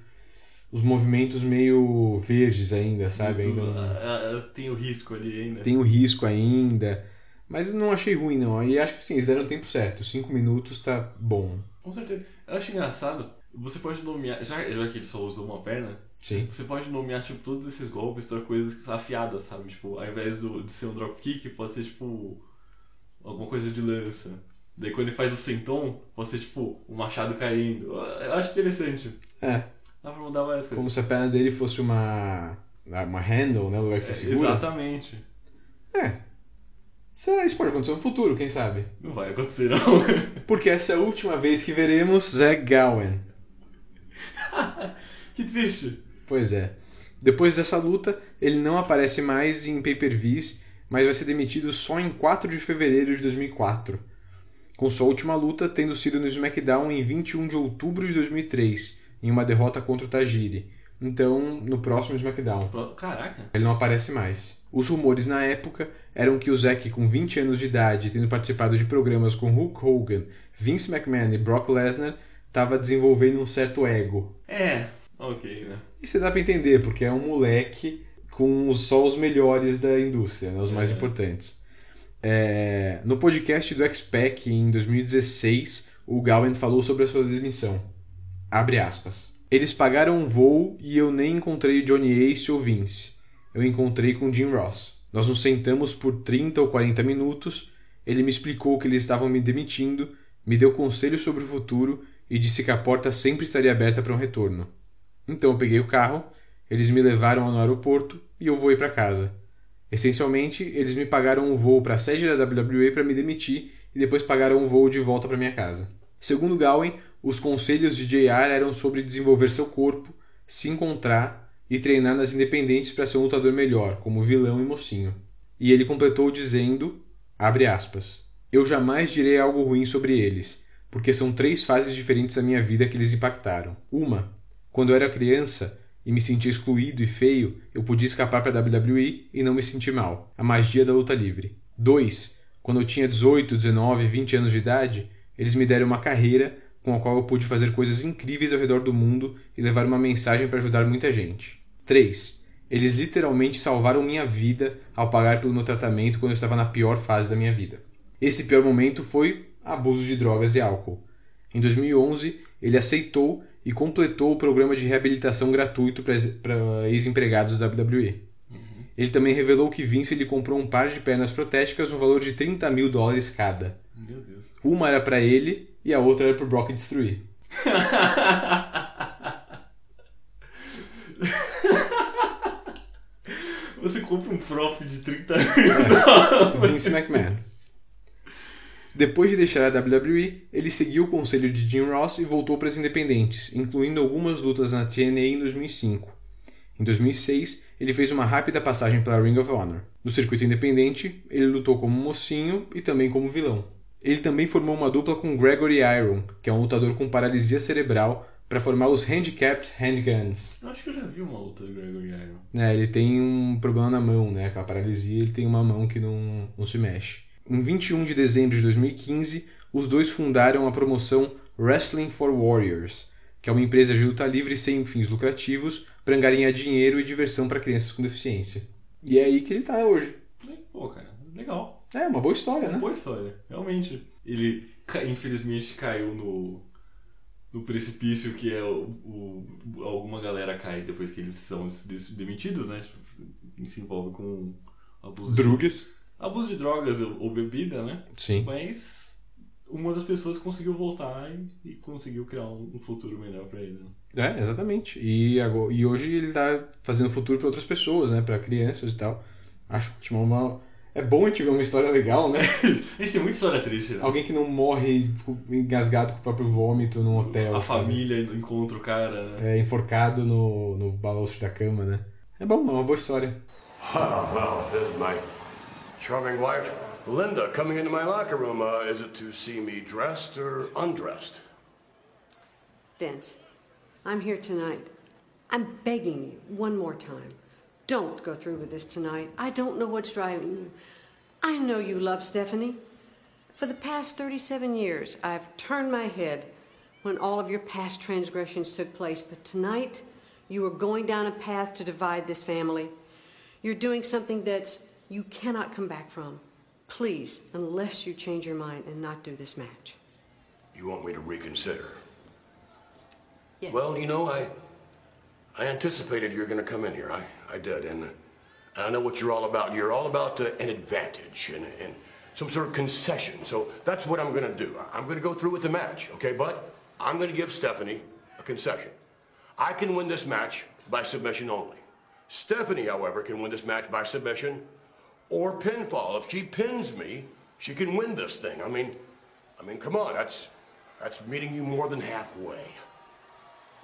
S3: os movimentos meio verdes ainda, sabe? Ainda não-
S4: Ah, ah, tem o risco ali ainda.
S3: tem o risco ainda. Mas não achei ruim, não. E acho que sim, eles deram o tempo certo. Cinco minutos tá bom.
S4: Com certeza. Eu acho engraçado. Você pode nomear. Já, já que ele só usou uma perna,
S3: Sim.
S4: você pode nomear tipo, todos esses golpes pra coisas afiadas, sabe? Tipo, ao invés do, de ser um dropkick, pode ser tipo. alguma coisa de lança. Daí quando ele faz o senton, pode ser tipo um machado caindo. Eu acho interessante.
S3: É.
S4: Dá pra mudar várias
S3: Como
S4: coisas.
S3: se a perna dele fosse uma. Uma handle, né? O lugar que você segura.
S4: exatamente.
S3: É. Isso, é- pode acontecer no futuro, quem sabe?
S4: Não vai acontecer, não.
S3: Porque essa é a última vez que veremos Zack Gowen.
S4: que triste.
S3: Pois é. Depois dessa luta, ele não aparece mais em pay-per-views, mas vai ser demitido só em 4 de fevereiro de 2004. Com sua última luta tendo sido no SmackDown em 21 de outubro de 2003, em uma derrota contra o Tajiri. Então, no próximo SmackDown.
S4: Caraca.
S3: Ele não aparece mais. Os rumores na época eram que o Zack, com 20 anos de idade, tendo participado de programas com Hulk Hogan, Vince McMahon e Brock Lesnar, estava desenvolvendo um certo ego.
S4: É, ok, né?
S3: E você dá pra entender, porque é um moleque com só os melhores da indústria, né, os mais
S4: É.
S3: importantes. É, no podcast do X-Pac em 2016, o Gowen falou sobre a sua demissão. Abre aspas. Eles pagaram um voo e eu nem encontrei Johnny Ace ou Vince. Eu encontrei com Jim Ross. Nós nos sentamos por 30 ou 40 minutos. Ele me explicou que eles estavam me demitindo, me deu conselhos sobre o futuro e disse que a porta sempre estaria aberta para um retorno. Então eu peguei o carro, eles me levaram no aeroporto e eu voei para casa. Essencialmente, eles me pagaram um voo para a sede da WWE para me demitir e depois pagaram um voo de volta para minha casa. Segundo Gowen, os conselhos de JR eram sobre desenvolver seu corpo, se encontrar e treinar nas independentes para ser um lutador melhor, como vilão e mocinho. E ele completou dizendo, aspas, eu jamais direi algo ruim sobre eles, porque são três fases diferentes da minha vida que eles impactaram. Uma, quando eu era criança, e me sentia excluído e feio, eu podia escapar para a WWE e não me sentir mal. A magia da luta livre. 2. Quando eu tinha 18, 19, 20 anos de idade, eles me deram uma carreira com a qual eu pude fazer coisas incríveis ao redor do mundo e levar uma mensagem para ajudar muita gente. 3. Eles literalmente salvaram minha vida ao pagar pelo meu tratamento quando eu estava na pior fase da minha vida. Esse pior momento foi abuso de drogas e álcool. Em 2011, ele aceitou e completou o programa de reabilitação gratuito para ex-empregados da WWE. Ele também revelou que Vince lhe comprou um par de pernas protéticas no valor de 30 mil dólares cada. Uma era para ele e a outra era pro Brock destruir.
S4: Você compra um prof de 30 mil dólares.
S3: Vince McMahon. Depois de deixar a WWE, ele seguiu o conselho de Jim Ross e voltou para as independentes, incluindo algumas lutas na TNA em 2005. Em 2006, ele fez uma rápida passagem pela Ring of Honor. No circuito independente, ele lutou como mocinho e também como vilão. Ele também formou uma dupla com Gregory Iron, que é um lutador com paralisia cerebral, para formar os Handicapped Handguns.
S4: Eu acho que eu já vi uma luta do Gregory Iron.
S3: É, ele tem um problema na mão, né? Com a paralisia, ele tem uma mão que não, não se mexe. Em 21 de dezembro de 2015, os dois fundaram a promoção Wrestling for Warriors, que é uma empresa de luta livre sem fins lucrativos para angariar dinheiro e diversão para crianças com deficiência. E é aí que ele está hoje.
S4: Pô, cara, legal.
S3: É, uma boa história,
S4: Uma
S3: né?
S4: boa história, realmente. Ele, infelizmente, caiu no, no precipício que é o, o- alguma galera cai depois que eles são demitidos, né? Tipo, se envolve com abuso
S3: Drugas.
S4: de, abuso de drogas ou, bebida, né?
S3: Sim.
S4: Mas uma das pessoas conseguiu voltar e, e conseguiu criar um, um futuro melhor pra ele. Né?
S3: É, exatamente. E, agora, e hoje ele está fazendo futuro para outras pessoas, né? Para crianças e tal. Acho ótimo. Uma... É bom a gente ver uma história legal, né?
S4: A gente tem muita história triste, né?
S3: Alguém que não morre tipo, engasgado com o próprio vômito num hotel.
S4: A
S3: sabe?
S4: família encontra o cara, né?
S3: É, enforcado no, no balanço da cama, né? É bom, é uma boa história.
S8: Ah, well, there's my charming wife, Linda, coming into my locker room. Uh, is it to see me dressed or undressed?
S9: Vince, I'm here tonight. I'm begging you one more time. Don't go through with this tonight. I don't know what's driving you. I know you love Stephanie. For the past 37 years, I've turned my head when all of your past transgressions took place, but tonight you are going down a path to divide this family. You're doing something that's you cannot come back from. Please, unless you change your mind and not do this match.
S8: You want me to reconsider?
S9: Yes.
S8: Well, you know, I I anticipated you were going to come in here. I, I did, and, and I know what you're all about. You're all about uh, an advantage and, and some sort of concession. So that's what I'm going to do. I'm going to go through with the match, okay? But I'm going to give Stephanie a concession. I can win this match by submission only. Stephanie, however, can win this match by submission or pinfall. If she pins me, she can win this thing. I mean, I mean, come on, that's that's meeting you more than halfway.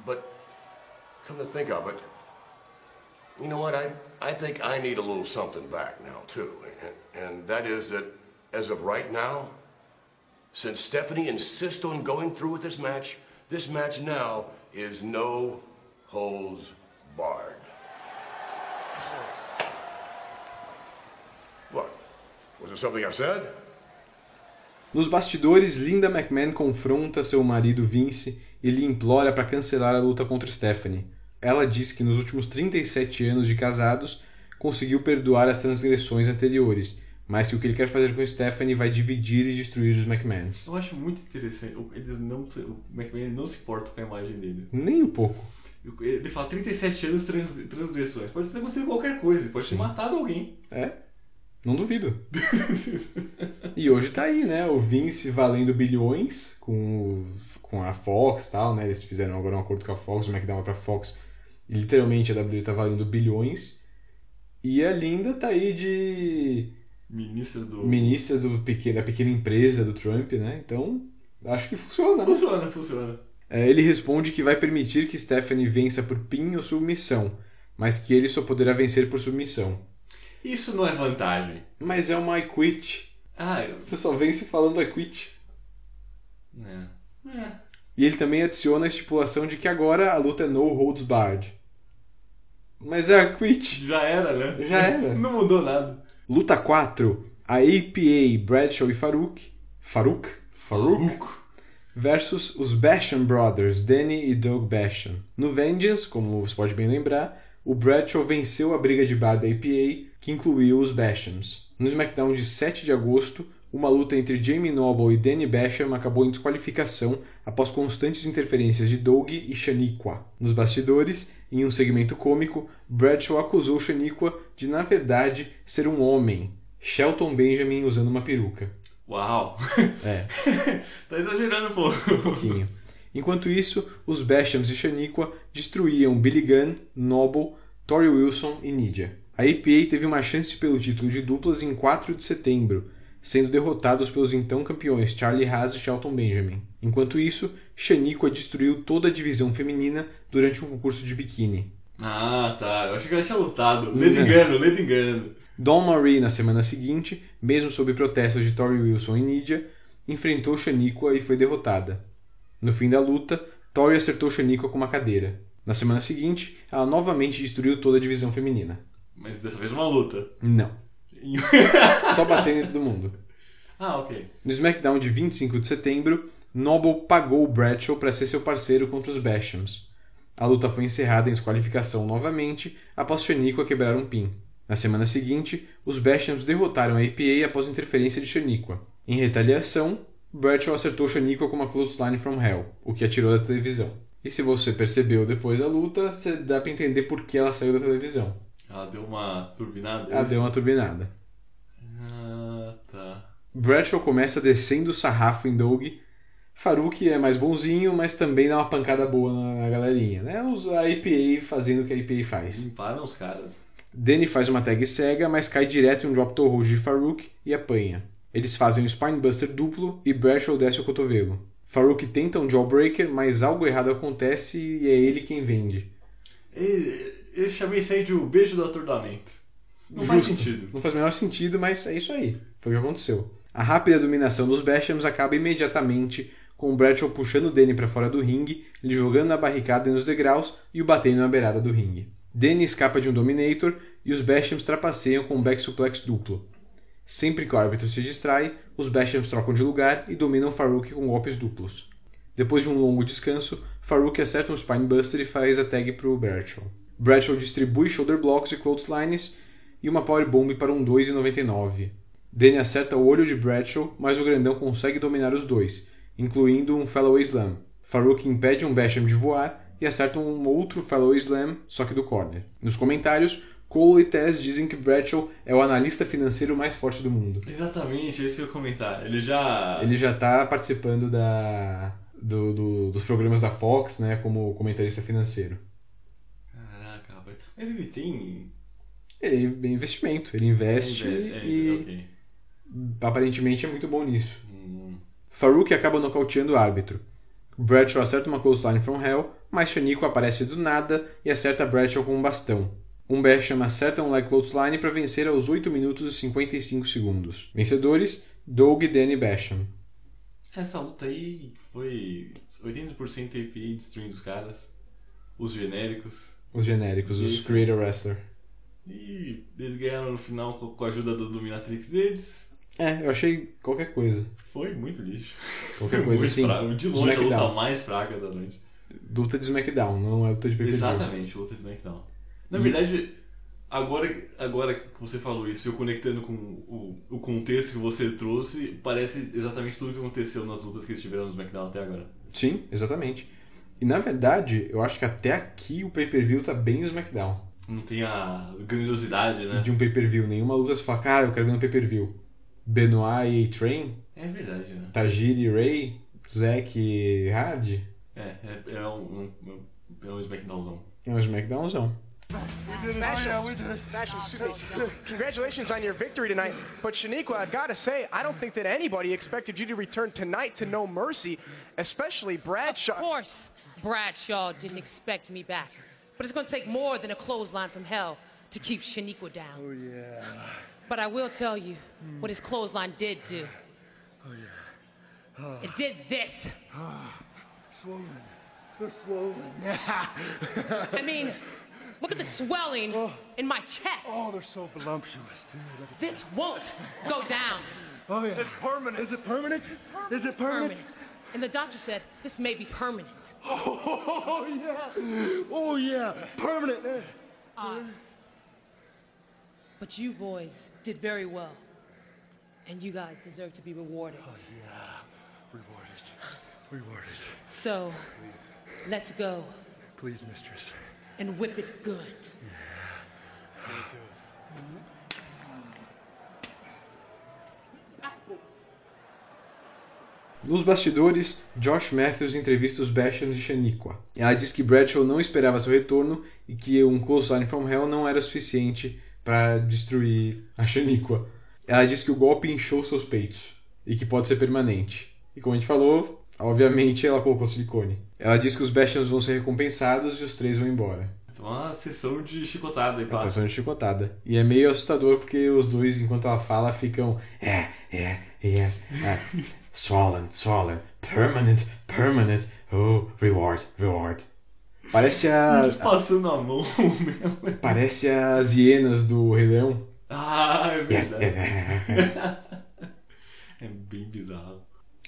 S8: But come to think of it, you know what? I, I think I need a little something back now, too. And, and that is that as of right now, since Stephanie insists on going through with this match, this match now is no holes barred. What? Was it something I said?
S3: Nos bastidores, Linda McMahon confronta seu marido Vince e lhe implora para cancelar a luta contra Stephanie. Ela diz que nos últimos 37 anos de casados conseguiu perdoar as transgressões anteriores, mas que o que ele quer fazer com Stephanie vai dividir e destruir os McMahons.
S4: Eu acho muito interessante. o- Eles não, o McMahon não se importa com a imagem dele.
S3: Nem um pouco.
S4: Ele fala 37 anos trans, transgressões. Pode ter acontecido qualquer coisa, ele pode ter matado alguém.
S3: É, não duvido. e hoje tá aí, né? O Vince valendo bilhões com, o- com a Fox e tal, né? Eles fizeram agora um acordo com a Fox, o vai pra Fox. Literalmente a WWE tá valendo bilhões. E a Linda tá aí de
S4: Ministra do.
S3: ministra do pequeno, da pequena empresa do Trump, né? Então, acho que funciona, né?
S4: Funciona, funciona.
S3: É, ele responde que vai permitir que Stephanie vença por pin ou submissão, mas que ele só poderá vencer por submissão.
S4: Isso não é vantagem.
S3: Mas é uma I quit.
S4: Ah, eu.
S3: Você só vence falando I quit.
S4: É. É.
S3: E ele também adiciona a estipulação de que agora a luta é no holds barred. Mas é I quit.
S4: Já era, né?
S3: Já era.
S4: Não mudou nada.
S3: Luta 4. A APA, Bradshaw e Farouk. Farouk? Farouk? Versus os Basham Brothers, Danny e Doug Basham. No Vengeance, como você pode bem lembrar, o Bradshaw venceu a briga de bar da APA, que incluiu os Bashams. No SmackDown de 7 de agosto, uma luta entre Jamie Noble e Danny Basham acabou em desqualificação após constantes interferências de Doug e Shaniqua. Nos bastidores, em um segmento cômico, Bradshaw acusou Shaniqua de, na verdade, ser um homem, Shelton Benjamin usando uma peruca.
S4: Uau!
S3: É,
S4: tá exagerando um pouco.
S3: um pouquinho. Enquanto isso, os Bashams e Shaniqua destruíam Billy Gunn, Noble, Tori Wilson e Nidia. A APA teve uma chance pelo título de duplas em 4 de setembro, sendo derrotados pelos então campeões Charlie Haas e Shelton Benjamin. Enquanto isso, Shaniqua destruiu toda a divisão feminina durante um concurso de biquíni.
S4: Ah, tá. Eu achei que ela tinha lutado. Ledo engano, ledo engano.
S3: Dawn Marie, na semana seguinte, mesmo sob protestos de Tori Wilson e Nidia, enfrentou Shaniqua e foi derrotada. No fim da luta, Tori acertou Shaniqua com uma cadeira. Na semana seguinte, ela novamente destruiu toda a divisão feminina.
S4: Mas dessa vez uma luta.
S3: Não. Só batendo em todo mundo.
S4: ah, ok.
S3: No SmackDown de 25 de setembro, Noble pagou Bradshaw para ser seu parceiro contra os Bashams. A luta foi encerrada em desqualificação novamente após Shaniqua quebrar um pin. Na semana seguinte, os Bashams derrotaram a APA após interferência de Shaniqua. Em retaliação, Bradshaw acertou Shaniqua com uma clothesline from hell, o que a tirou da televisão. E se você percebeu depois da luta, você dá pra entender por que ela saiu da televisão.
S4: Ela deu uma turbinada. é
S3: Ela
S4: isso?
S3: deu uma turbinada.
S4: Ah, tá.
S3: Bradshaw começa descendo o sarrafo em Doug. Farouk é mais bonzinho, mas também dá uma pancada boa na galerinha, né? A APA fazendo o que a APA faz.
S4: Limparam os caras.
S3: Danny faz uma tag cega, mas cai direto em um drop toe hold de Farouk e apanha. Eles fazem um spinebuster duplo e Bradshaw desce o cotovelo. Farouk tenta um jawbreaker, mas algo errado acontece e é ele quem vende.
S4: Eu, eu chamei isso aí de o beijo do atordoamento. Não faz
S3: Justo.
S4: sentido.
S3: Não faz o menor sentido, mas é isso aí. Foi o que aconteceu. A rápida dominação dos Bashams acaba imediatamente com o Bradshaw puxando o Danny para fora do ringue, lhe jogando na barricada e nos degraus e o batendo na beirada do ringue. Danny escapa de um Dominator e os Bashams trapaceiam com um back suplex duplo. Sempre que o árbitro se distrai, os Bashams trocam de lugar e dominam Farouk com golpes duplos. Depois de um longo descanso, Farouk acerta um Spinebuster e faz a tag para o Bradshaw. Bradshaw distribui shoulder blocks e clotheslines e uma powerbomb para um 2,99. Danny acerta o olho de Bradshaw, mas o grandão consegue dominar os dois, incluindo um Fellow Slam. Farouk impede um Basham de voar e acerta um outro Fellow Slam, só que do corner. Nos comentários, Cole e Tess dizem que Bradshaw é o analista financeiro mais forte do mundo.
S4: Exatamente, é isso que eu ia comentar. Ele já.
S3: Ele já está participando da, do- do- dos programas da Fox, né, como comentarista financeiro.
S4: Mas ele tem.
S3: Ele é investimento, ele investe
S4: Investe, é,
S3: e
S4: ok.
S3: aparentemente é muito bom nisso.
S4: Hum,
S3: Farouk acaba nocauteando o árbitro. Bradshaw acerta uma clothesline from hell, mas Shaniqua aparece do nada e acerta Bradshaw com um bastão. Um Basham acerta um leg clothesline para vencer aos 8 minutos e 55 segundos. Vencedores, Doug e Danny Basham.
S4: Essa luta aí foi 80% API destruindo os caras. Os genéricos.
S3: Os genéricos, os
S4: Isso.
S3: Creator Wrestler.
S4: E eles ganharam no final com a ajuda do Dominatrix deles.
S3: É, eu achei qualquer coisa.
S4: Foi muito lixo.
S3: Qualquer coisa
S4: fraco. De longe a luta mais fraca da noite.
S3: Luta de SmackDown, não é luta de pay
S4: Exatamente, luta de SmackDown. Na
S3: Hum.
S4: verdade, agora, agora que você falou isso, eu conectando com o, o contexto que você trouxe, parece exatamente tudo que aconteceu nas lutas que eles tiveram no SmackDown até agora.
S3: Sim, exatamente. E na verdade, eu acho que até aqui o pay-per-view tá bem no SmackDown.
S4: Não tem a grandiosidade, né?
S3: De um pay-per-view. Nenhuma luta você fala, cara, eu quero ver no pay-per-view. Benoit e A-Train,
S4: É verdade, né?
S3: Tajiri e Ray, Zack e Hard,
S4: É, é, é um, um, é um SmackDownzão.
S3: é um SmackDownzão.
S2: We did it.
S1: Fashions.
S2: Yeah, we did it.
S1: Fashions, excuse me. Congratulations on your victory tonight. But Shaniqua, I've got to say, I don't think that anybody expected you to return tonight to No Mercy, especially Bradshaw.
S10: Of course, Bradshaw didn't expect me back. But it's going to take more than a clothesline from hell to keep Shaniqua down.
S2: Oh, yeah.
S10: But I will tell you what his clothesline did do.
S2: Oh, yeah. Oh.
S10: It did this.
S2: Oh, Swollen. They're swollen.
S10: I mean, look at the swelling oh. in my chest.
S2: Oh, they're so voluptuous, too.
S10: This won't go down.
S2: Oh, yeah. It's permanent. Is it permanent? Is it permanent?
S10: Permanent. And the doctor said this may be permanent.
S2: Oh, yeah. Oh, yeah. Permanent. eh?
S10: Uh, but you boys did very well. And you guys deserve to be rewarded.
S2: Oh, yeah. Rewarded. Rewarded.
S10: So, let's go
S2: Please, mistress.
S10: and whip it good.
S3: Nos bastidores, Josh Matthews entrevista os Bashams e Shaniqua. Ela diz que Bradshaw não esperava seu retorno e que um Clothesline from Hell não era suficiente para destruir a Shaniqua. Ela diz que o golpe inchou seus peitos e que pode ser permanente. E como a gente falou, obviamente ela colocou silicone. Ela diz que os Bashams vão ser recompensados e os três vão embora.
S4: Então, uma sessão de chicotada aí, pá.
S3: Estação de chicotada. E é meio assustador porque os dois, enquanto ela fala, ficam. É, é, yes, é. Swollen, swollen. Permanent, permanent. Oh, reward, reward. Parece a.
S4: Eles passando a mão, né?
S3: Parece as hienas do Rei Leão.
S4: Ah, é
S3: Yes,
S4: verdade.
S3: yes.
S4: É bem bizarro.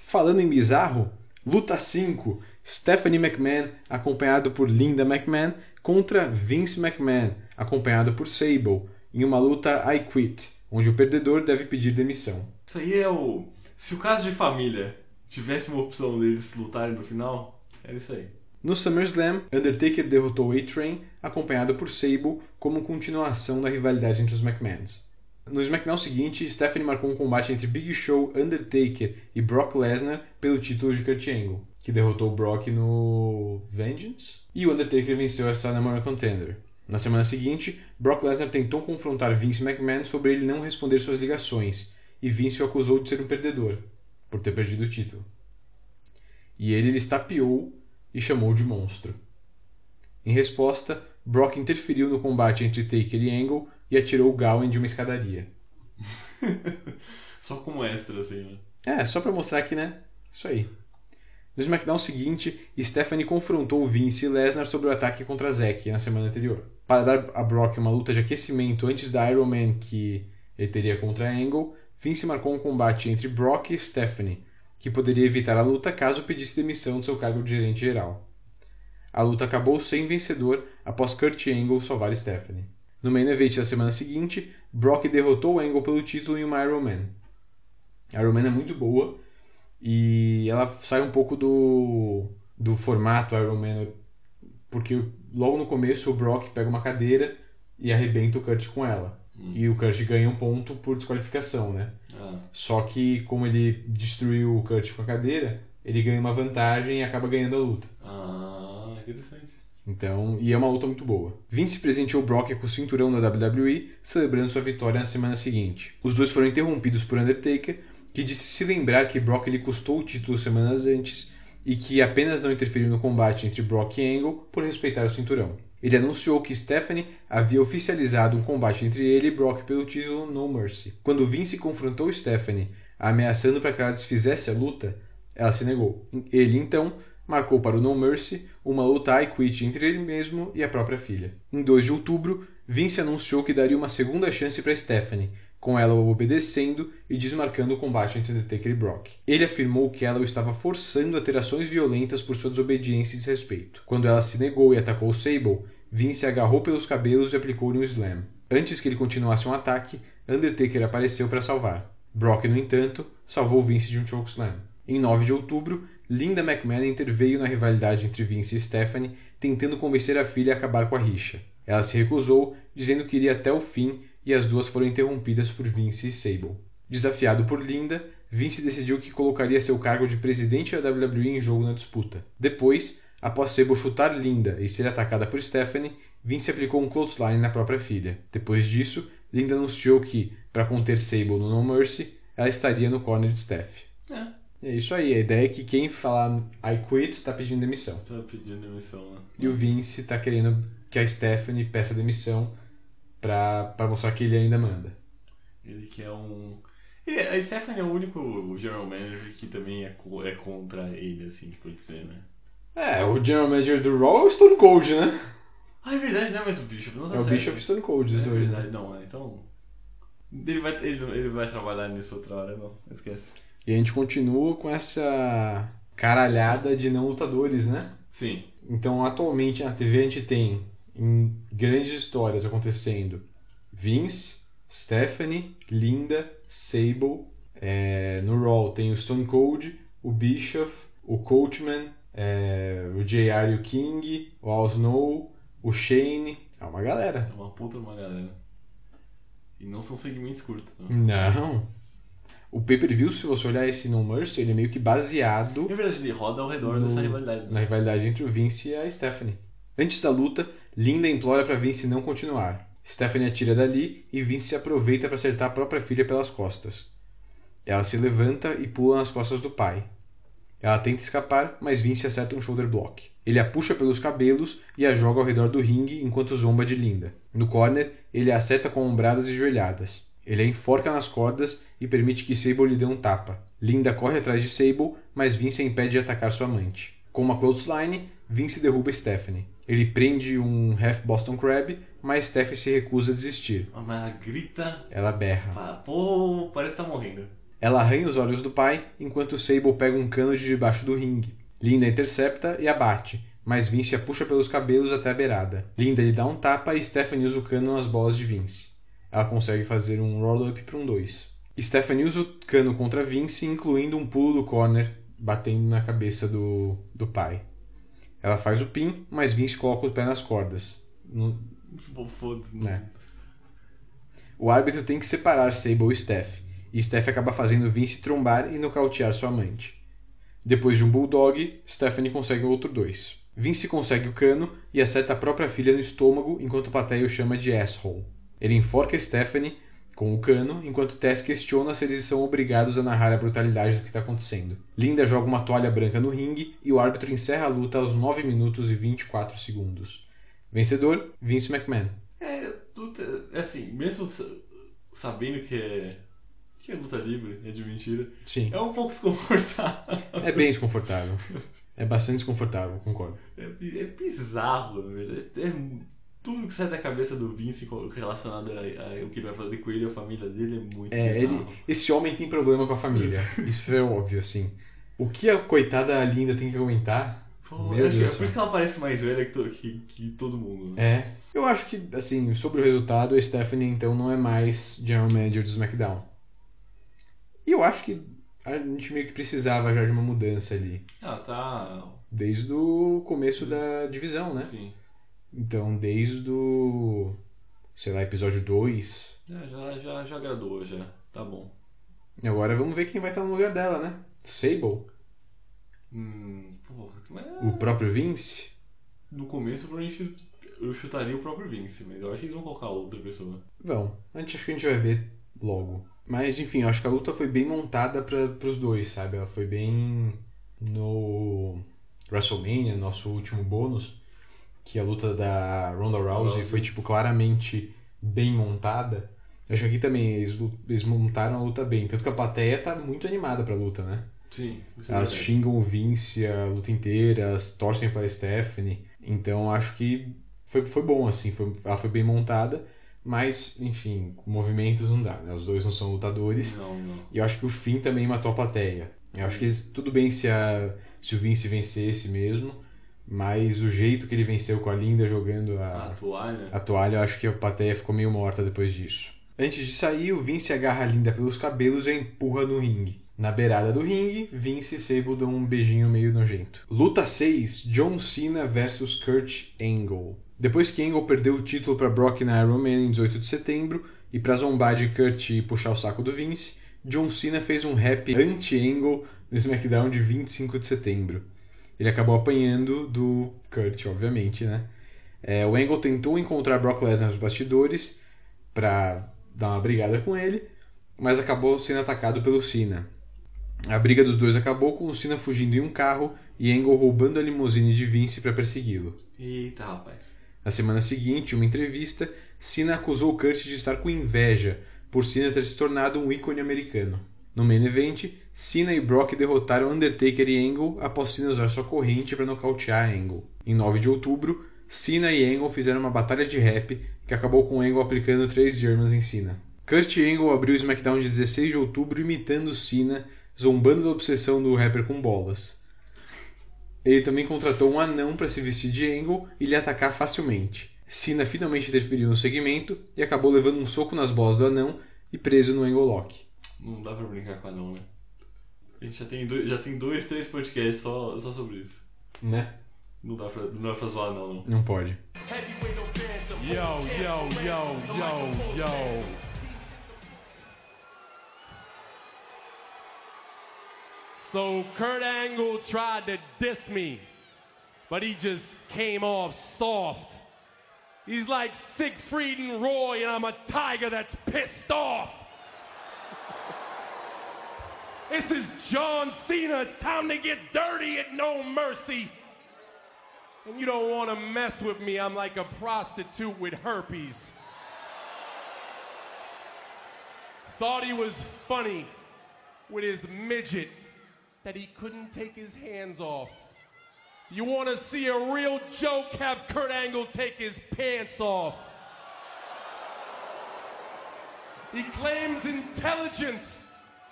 S3: Falando em bizarro, luta 5. Stephanie McMahon, acompanhado por Linda McMahon, contra Vince McMahon, acompanhado por Sable, em uma luta I Quit, onde o perdedor deve pedir demissão.
S4: Isso aí é o. Se o caso de família tivesse uma opção deles lutarem no final, era isso aí.
S3: No SummerSlam, Undertaker derrotou A-Train, acompanhado por Sable, como continuação da rivalidade entre os McMahons. No SmackDown seguinte, Stephanie marcou um combate entre Big Show, Undertaker e Brock Lesnar pelo título de Kurt Angle, que derrotou o Brock no Vengeance, e o Undertaker venceu essa Number Contender. Na semana seguinte, Brock Lesnar tentou confrontar Vince McMahon sobre ele não responder suas ligações, e Vince o acusou de ser um perdedor, por ter perdido o título. E ele lhe estapeou e chamou de monstro. Em resposta, Brock interferiu no combate entre Taker e Angle e atirou Gowen de uma escadaria.
S4: Só como extra, assim, né?
S3: É, só pra mostrar que, né? Isso aí. No SmackDown seguinte, Stephanie confrontou Vince e Lesnar sobre o ataque contra Zack na semana anterior. Para dar a Brock uma luta de aquecimento antes da Iron Man que ele teria contra Angle, Vince marcou um combate entre Brock e Stephanie, que poderia evitar a luta caso pedisse demissão do seu cargo de gerente geral. A luta acabou sem vencedor após Kurt Angle salvar Stephanie. No main event da semana seguinte, Brock derrotou Angle pelo título em uma Iron Man. A Iron Man é muito boa e ela sai um pouco do, do formato Iron Man, porque logo no começo o Brock pega uma cadeira e arrebenta o Kurt com ela. E o Kurt ganha um ponto por desqualificação, né?
S4: Ah.
S3: Só que como ele destruiu o Kurt com a cadeira, ele ganha uma vantagem e acaba ganhando a luta.
S4: Ah, interessante.
S3: Então, e é uma luta muito boa. Vince presenteou Brock com o cinturão da WWE, celebrando sua vitória na semana seguinte. Os dois foram interrompidos por Undertaker, que disse se lembrar que Brock lhe custou o título semanas antes e que apenas não interferiu no combate entre Brock e Angle por respeitar o cinturão. Ele anunciou que Stephanie havia oficializado um combate entre ele e Brock pelo título No Mercy. Quando Vince confrontou Stephanie, ameaçando para que ela desfizesse a luta, ela se negou. Ele então marcou para o No Mercy uma luta I Quit entre ele mesmo e a própria filha. Em 2 de outubro, Vince anunciou que daria uma segunda chance para Stephanie, com ela obedecendo e desmarcando o combate entre Undertaker e Brock. Ele afirmou que ela o estava forçando a ter ações violentas por sua desobediência e desrespeito. Quando ela se negou e atacou Sable, Vince agarrou pelos cabelos e aplicou-lhe um slam. Antes que ele continuasse um ataque, Undertaker apareceu para salvar. Brock, no entanto, salvou Vince de um chokeslam. Em 9 de outubro, Linda McMahon interveio na rivalidade entre Vince e Stephanie, tentando convencer a filha a acabar com a rixa. Ela se recusou, dizendo que iria até o fim, e as duas foram interrompidas por Vince e Sable. Desafiado por Linda, Vince decidiu que colocaria seu cargo de presidente da WWE em jogo na disputa. Depois, após Sable chutar Linda e ser atacada por Stephanie, Vince aplicou um clothesline na própria filha. Depois disso, Linda anunciou que, para conter Sable no No Mercy, ela estaria no corner de Steph.
S4: É.
S3: É isso aí, a ideia é que quem falar I quit está pedindo demissão.
S4: Tá pedindo demissão, né?
S3: E o Vince tá querendo que a Stephanie peça demissão pra, pra mostrar que ele ainda manda.
S4: Ele que é um. Ele, a Stephanie é o único general manager que também é, co- é contra ele, assim, que pode ser, né?
S3: É, o general manager do Raw é o Stone Cold, né?
S4: Ah, é verdade, não é mais o Bishop, não tá
S3: É o
S4: certo.
S3: Bishop e Stone Cold, os
S4: é
S3: dois,
S4: verdade,
S3: né?
S4: não, é, então. Ele vai, ele, ele vai trabalhar nisso outra hora, não, esquece.
S3: E a gente continua com essa caralhada de não lutadores, né?
S4: Sim.
S3: Então, atualmente na TV a gente tem em grandes histórias acontecendo Vince, Stephanie, Linda, Sable. É, no Raw tem o Stone Cold, o Bischoff, o Coachman, é, o JR e o King, o Al Snow, o Shane. É uma galera.
S4: É uma puta uma galera. E não são segmentos curtos, né?
S3: Não. O pay-per-view, se você olhar esse No Mercy, ele é meio que baseado
S4: Na verdade, ele roda ao redor
S3: no-
S4: dessa rivalidade. né?
S3: na rivalidade entre o Vince e a Stephanie. Antes da luta, Linda implora para Vince não continuar. Stephanie atira dali e Vince se aproveita para acertar a própria filha pelas costas. Ela se levanta e pula nas costas do pai. Ela tenta escapar, mas Vince acerta um shoulder block. Ele a puxa pelos cabelos e a joga ao redor do ringue enquanto zomba de Linda. No corner, ele a acerta com ombradas e joelhadas. Ele a enforca nas cordas e permite que Sable lhe dê um tapa. Linda corre atrás de Sable, mas Vince a impede de atacar sua amante. Com uma clothesline, Vince derruba Stephanie. Ele prende um half Boston Crab, mas Stephanie se recusa a desistir.
S4: Ah, Mas ela grita.
S3: Ela berra.
S4: Pô, parece que tá morrendo.
S3: Ela arranha os olhos do pai, enquanto Sable pega um cano de debaixo do ringue. Linda intercepta e abate, mas Vince a puxa pelos cabelos até a beirada. Linda lhe dá um tapa e Stephanie usa o cano nas bolas de Vince. Ela consegue fazer um roll-up para um 2. Stephanie usa o cano contra Vince, incluindo um pulo do corner, batendo na cabeça do, do pai. Ela faz o pin, mas Vince coloca o pé nas cordas. No-
S4: Foda-se.
S3: né? O árbitro tem que separar Sable e Steph, e Steph acaba fazendo Vince trombar e nocautear sua amante. Depois de um bulldog, Stephanie consegue outro dois. Vince consegue o cano e acerta a própria filha no estômago enquanto a plateia o chama de asshole. Ele enforca Stephanie com o cano, enquanto Tess questiona se eles são obrigados a narrar a brutalidade do que está acontecendo. Linda joga uma toalha branca no ringue e o árbitro encerra a luta aos 9 minutos e 24 segundos. Vencedor, Vince McMahon.
S4: É, luta, é assim, mesmo sa- sabendo que é. que é luta livre, é de mentira.
S3: Sim.
S4: É um pouco desconfortável.
S3: É bem desconfortável. É bastante desconfortável, concordo.
S4: É, é bizarro, na verdade. É tudo que sai da cabeça do Vince relacionado a, a o que ele vai fazer com ele e a família dele é muito
S3: É, ele, esse homem tem problema com a família. Isso é óbvio, assim. O que a coitada Linda tem que aguentar?
S4: Pô,
S3: Meu
S4: acho que
S3: Deus
S4: é por isso que ela parece mais velha que, to- que, que todo mundo. Né?
S3: É. Eu acho que, assim, sobre o resultado, a Stephanie então não é mais General Manager do SmackDown. E eu acho que a gente meio que precisava já de uma mudança ali.
S4: Ela tá.
S3: Desde o começo da divisão, né?
S4: Sim.
S3: Então, desde o. sei lá, episódio 2.
S4: Já, já, já, já agradou, já. Tá bom.
S3: E agora vamos ver quem vai estar no lugar dela, né? Sable?
S4: Hum, porra, mas
S3: O próprio Vince?
S4: no começo provavelmente eu chutaria o próprio Vince, mas eu acho que eles vão colocar outra pessoa.
S3: Vão. Antes acho que a gente vai ver logo. Mas enfim, eu acho que a luta foi bem montada para os dois, sabe? Ela foi bem no WrestleMania, nosso último bônus, que a luta da Ronda Rousey
S4: Rousey.
S3: foi tipo claramente bem montada. Eu acho que aqui também eles, eles montaram a luta bem, tanto que a plateia tá muito animada pra luta, né?
S4: Sim, é
S3: Elas
S4: verdade.
S3: xingam o Vince a luta inteira, elas torcem pra Stephanie. Então acho que foi, foi bom, assim, foi, ela foi bem montada, mas, enfim, movimentos não dá, né? Os dois não são lutadores.
S4: Não, não.
S3: E eu acho que o fim também matou a plateia. Eu acho que tudo bem se, a, se o Vince vencesse mesmo, mas o jeito que ele venceu com a Linda jogando
S4: A
S3: a,
S4: toalha.
S3: a toalha, eu acho que a plateia ficou meio morta depois disso. Antes de sair, o Vince agarra a Linda pelos cabelos e a empurra no ringue. Na beirada do ringue, Vince e Sable dão um beijinho meio nojento. Luta 6: John Cena vs Kurt Angle. Depois que Angle perdeu o título para Brock na Iron Man em 18 de setembro e para zombar de Kurt e puxar o saco do Vince, John Cena fez um rap anti-Angle no SmackDown de 25 de setembro. Ele acabou apanhando do Kurt, obviamente, né? É, o Angle tentou encontrar Brock Lesnar nos bastidores para dar uma brigada com ele, mas acabou sendo atacado pelo Cena. A briga dos dois acabou com o Cena fugindo em um carro e Angle roubando a limusine de Vince para persegui-lo.
S4: Eita, rapaz.
S3: Na semana seguinte, em uma entrevista, Cena acusou Kurt de estar com inveja por Cena ter se tornado um ícone americano. No main event, Cena e Brock derrotaram Undertaker e Angle após Cena usar sua corrente para nocautear Angle. Em 9 de outubro, Cena e Angle fizeram uma batalha de rap que acabou com Angle aplicando três Germans em Cena. Kurt Angle abriu o SmackDown de 16 de outubro imitando Cena, zombando da obsessão do rapper com bolas. Ele também contratou um anão para se vestir de Angle e lhe atacar facilmente. Cena finalmente interferiu no segmento e acabou levando um soco nas bolas do anão e preso no Angle Lock.
S4: Não dá pra brincar com anão, né? A gente já tem dois, já tem dois três podcasts só, só sobre isso.
S3: Né?
S4: Não dá pra, não dá pra zoar não, não.
S3: Não pode.
S2: Yo, yo, yo, yo, yo.
S11: So Kurt Angle tried to diss me, but he just came off soft. He's like Siegfried and Roy, and I'm a tiger that's pissed off. This is John Cena. It's time to get dirty at No Mercy. And you don't want to mess with me. I'm like a prostitute with herpes. Thought he was funny with his midget that he couldn't take his hands off. You want to see a real joke? Have Kurt Angle take his pants off. He claims intelligence.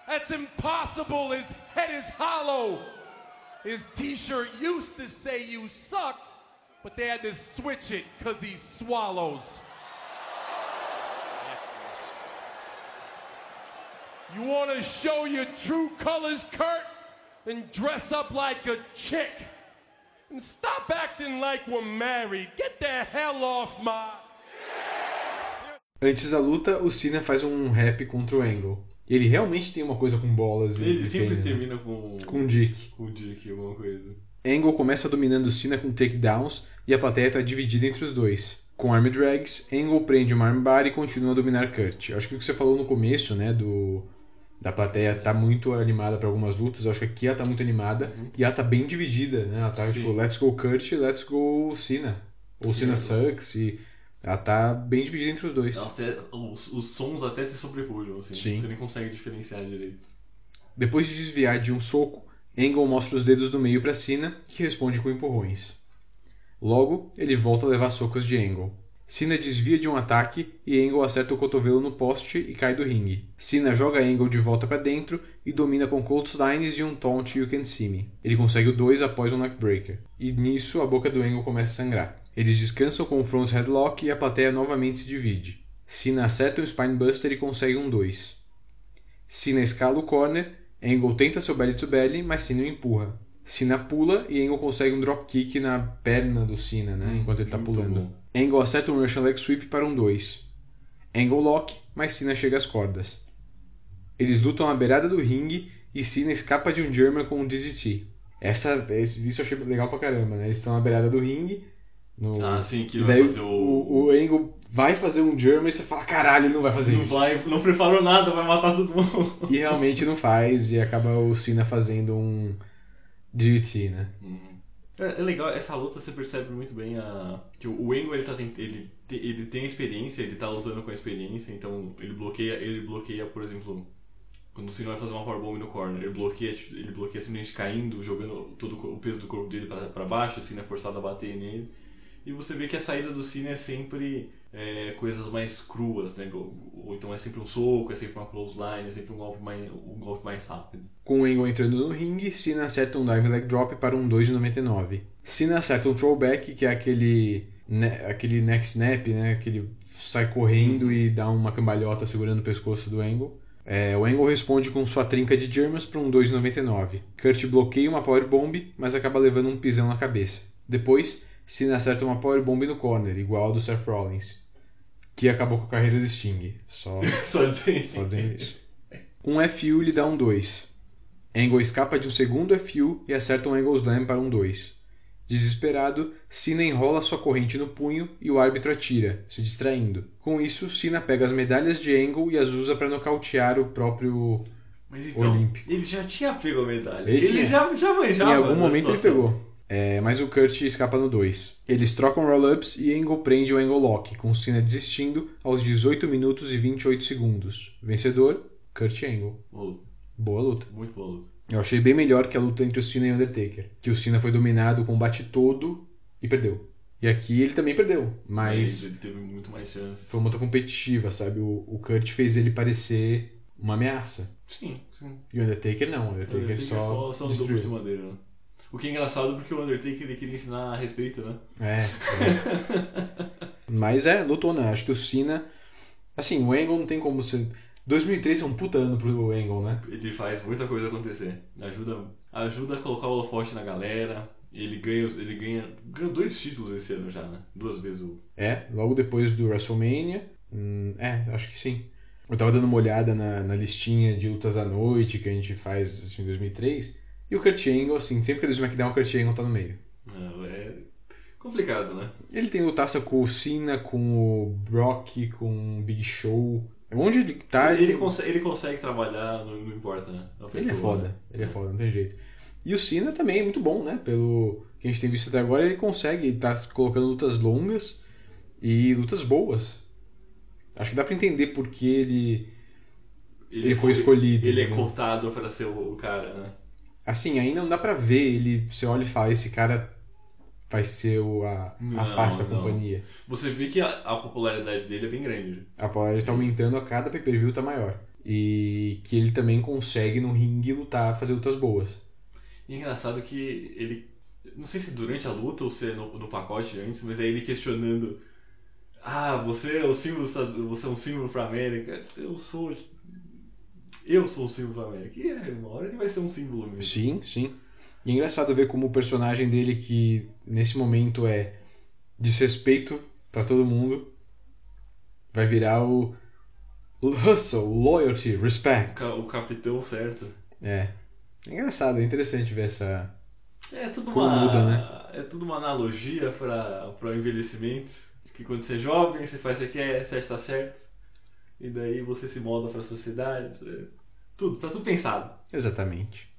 S11: That's impossible. His head is hollow. His t shirt used to say you suck, but they had to switch it because he swallows. You want to show your true colors, Kurt? Then dress up like a chick. And stop acting like we're married. Get the hell off my.
S3: Antes da luta, o Cena faz um rap contra o Angle. Ele realmente tem uma coisa com bolas e
S4: Ele
S3: e
S4: sempre
S3: né?
S4: termina com.
S3: Com Dick.
S4: Com Dick, alguma coisa.
S3: Angle começa dominando o Cena com takedowns e a plateia está dividida entre os dois. Com arm drags, Angle prende uma armbar e continua a dominar Kurt. Eu acho que o que você falou no começo, né, do da plateia tá muito animada para algumas lutas, eu acho que aqui ela tá muito animada e ela tá bem dividida, né? Ela tá
S4: Sim.
S3: tipo, let's go Kurt, let's go Cena. Ou Cena sucks e ela tá bem dividida entre os dois.
S4: Até- os, os sons até se sobrepujam, assim.
S3: Sim.
S4: Você nem consegue diferenciar direito.
S3: Depois de desviar de um soco, Angle mostra os dedos do meio para Cena, que responde com empurrões. Logo, ele volta a levar socos de Angle. Cena desvia de um ataque e Angle acerta o cotovelo no poste e cai do ringue. Cena joga Angle de volta para dentro e domina com clotheslines e um taunt You Can See Me. Ele consegue o 2 após um neckbreaker. E nisso a boca do Angle começa a sangrar. Eles descansam com o front headlock e a plateia novamente se divide. Cena acerta um spinebuster e consegue um 2. Cena escala o corner, Angle tenta seu belly to belly, mas Cena o empurra. Cena pula e Angle consegue um dropkick na perna do Cena, né? enquanto ele tá
S4: muito
S3: pulando.
S4: bom.
S3: Angle acerta um Russian Leg Sweep para um 2. Angle lock, mas Cena chega às cordas. Eles lutam à beirada do ringue e Cena escapa de um German com um DDT. Essa, isso eu achei legal pra caramba, né? Eles estão à beirada do ringue. No...
S4: Ah, sim, que vai fazer o-
S3: o... o Angle vai fazer um German e você fala, caralho, ele não vai fazer
S4: Não
S3: isso.
S4: vai, não preparou nada, vai matar todo mundo.
S3: E realmente não faz, e acaba o Cena fazendo um DDT, né?
S4: É, é legal, essa luta você percebe muito bem a. Que o o Angle ele, tá ele, ele tem experiência, ele tá lutando com a experiência, então ele bloqueia, ele bloqueia, por exemplo, quando o Cena vai fazer uma powerbomb no corner, ele bloqueia, ele bloqueia simplesmente caindo, jogando todo o peso do corpo dele pra baixo, o Cena é forçado a bater nele. E você vê que a saída do Cena é sempre é, coisas mais cruas, né? Ou, então é sempre um soco, é sempre uma clothesline, é sempre um golpe mais, um golpe mais rápido.
S3: Com o Angle entrando no ringue, Cena acerta um Dive Leg Drop para um 2 de 99. Cena acerta um Throwback, que é aquele, ne aquele neck snap, né? Que ele sai correndo e dá uma cambalhota segurando o pescoço do Angle. É, o Angle responde com sua trinca de Germans para um 2 de 99. Kurt bloqueia uma Power Bomb, mas acaba levando um pisão na cabeça. Depois, Cena acerta uma Power Bomb no corner, igual ao do Seth Rollins, que acabou com a carreira do Sting. Só,
S4: Só dizendo.
S3: só dizendo isso. Um FU lhe dá um 2. Angle escapa de um segundo FU e acerta um Angle Slam para um 2. Desesperado, Cena enrola sua corrente no punho e o árbitro atira, se distraindo. Com isso, Cena pega as medalhas de Angle e as usa para nocautear o próprio
S4: Mas então,
S3: Olímpico.
S4: ele já tinha pego a medalha.
S3: Ele
S4: Ele, já, já manjava.
S3: Em algum momento ele
S4: situação.
S3: pegou. É, mas o Kurt escapa no 2. Eles trocam roll-ups e Angle prende o Angle Lock, com Cena desistindo aos 18 minutos e 28 segundos. Vencedor, Kurt Angle.
S4: Boa luta.
S3: Boa luta.
S4: Muito boa luta.
S3: Eu achei bem melhor que a luta entre o Cena e o Undertaker. Que o Cena foi dominado o combate todo e perdeu. E aqui ele também perdeu, mas
S4: ele teve muito mais chances.
S3: foi uma luta competitiva, sabe? O, o Kurt fez ele parecer uma ameaça.
S4: Sim, sim.
S3: E o Undertaker não, o
S4: O
S3: Undertaker,
S4: Undertaker
S3: só,
S4: só, só andou por cima dele, né? O que é engraçado porque o Undertaker ele queria ensinar a respeito, né?
S3: É. é. Mas é, lutona. Acho que o Cena. Assim, o Angle não tem como ser. 2003 é um puta ano pro Angle, né?
S4: Ele faz muita coisa acontecer. Ajuda, ajuda a colocar o holofote na galera. Ele ganha, ele ganha, ganhou dois títulos esse ano já, né? Duas vezes o.
S3: É, logo depois do WrestleMania. Hum, é, acho que sim. Eu tava dando uma olhada na, na listinha de lutas da noite que a gente faz assim, em 2003. E o Kurt Angle, assim, sempre que ele diz SmackDown, o Kurt Angle tá no meio.
S4: É complicado, né?
S3: Ele tem lutaça com o Cena, com o Brock, com o Big Show. Onde ele tá,
S4: ele, consegue, ele consegue trabalhar, não, não importa, né? A
S3: Ele
S4: pessoa,
S3: é foda,
S4: né?
S3: ele é foda, não tem jeito. E o Cena também é muito bom, né? Pelo que a gente tem visto até agora, ele consegue, ele tá colocando lutas longas e lutas boas. Acho que dá pra entender por que ele, ele, foi escolhido.
S4: Ele é
S3: entendeu?
S4: cortado pra ser o cara, né?
S3: Assim, ainda não dá pra ver ele, você olha e fala, esse cara vai ser o a,
S4: não.
S3: companhia.
S4: Você vê que a, a popularidade dele é bem grande.
S3: A polaridade tá aumentando a cada pay-per-view tá maior. E que ele também consegue no ringue lutar, fazer lutas boas.
S4: E é engraçado que ele. Não sei se durante a luta ou se é no, no pacote antes, mas é ele questionando. Ah, você é o símbolo, você é um símbolo pra América. Eu sou. Eu sou um símbolo pra América. E é, uma hora ele vai ser um símbolo mesmo.
S3: Sim, sim. E é engraçado ver como o personagem dele, que nesse momento é desrespeito pra todo mundo, vai virar o hustle, loyalty,
S4: O,
S3: respect.
S4: o capitão certo.
S3: É. É engraçado, é interessante ver essa.
S4: É tudo
S3: Como
S4: uma.
S3: muda, né?
S4: É tudo uma analogia para o envelhecimento. Que quando você é jovem, você faz o que quer, você está certo. E daí você se molda para a sociedade. é Tudo, tá tudo pensado.
S3: Exatamente.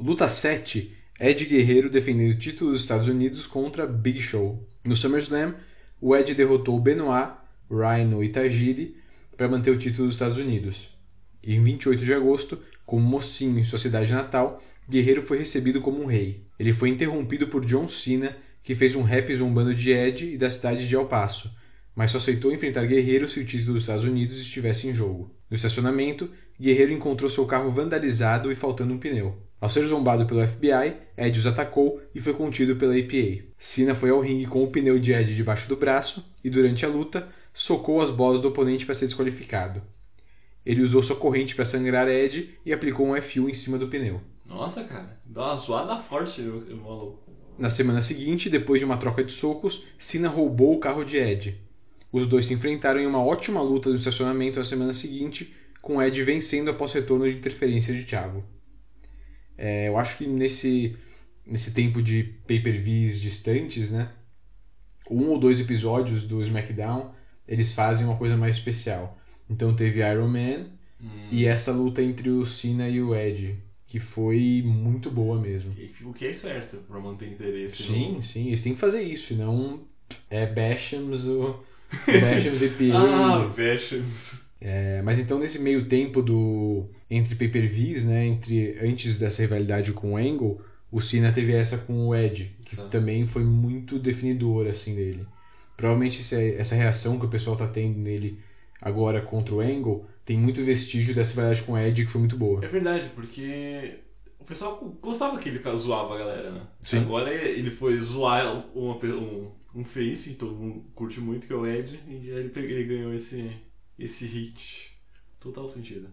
S3: Luta 7. Ed Guerreiro defendendo o título dos Estados Unidos contra Big Show. No SummerSlam, o Ed derrotou Benoit, Rhino e Tajiri para manter o título dos Estados Unidos. E em 28 de agosto, como mocinho em sua cidade natal, Guerreiro foi recebido como um rei. Ele foi interrompido por John Cena, que fez um rap zombando de Ed e da cidade de El Paso, mas só aceitou enfrentar Guerreiro se o título dos Estados Unidos estivesse em jogo. No estacionamento, Guerreiro encontrou seu carro vandalizado e faltando um pneu. Ao ser zombado pelo FBI, Ed os atacou e foi contido pela APA. Cena foi ao ringue com o pneu de Ed debaixo do braço e, durante a luta, socou as bolas do oponente para ser desqualificado. Ele usou sua corrente para sangrar Ed e aplicou um FU em cima do pneu.
S4: Nossa, cara. Dá uma zoada forte no maluco.
S3: Na semana seguinte, depois de uma troca de socos, Cena roubou o carro de Ed. Os dois se enfrentaram em uma ótima luta no estacionamento na semana seguinte, com Ed vencendo após retorno de interferência de Thiago. É, eu acho que nesse, nesse tempo de pay-per-views distantes, né, um ou dois episódios do SmackDown, eles fazem uma coisa mais especial. Então teve Iron Man e essa luta entre o Cena e o Ed, que foi muito boa mesmo.
S4: O que é certo para manter interesse.
S3: Sim,
S4: no-
S3: sim, eles têm que fazer isso, senão é Bashams o Bashams EPA.
S4: Ah, Bashams.
S3: É, mas então nesse meio tempo do entre pay-per-views, né, entre antes dessa rivalidade com o Angle, o Cena teve essa com o Ed, que
S4: Tá.
S3: também foi muito definidora assim dele. Provavelmente essa reação que o pessoal tá tendo nele agora contra o Angle tem muito vestígio dessa rivalidade com o Ed que foi muito boa.
S4: É verdade, porque o pessoal gostava que ele zoava a galera, né?
S3: Sim.
S4: Agora ele foi zoar uma, um, um face, todo mundo curte muito, que é o Ed, e ele, ele ganhou esse, esse hit. Total sentido.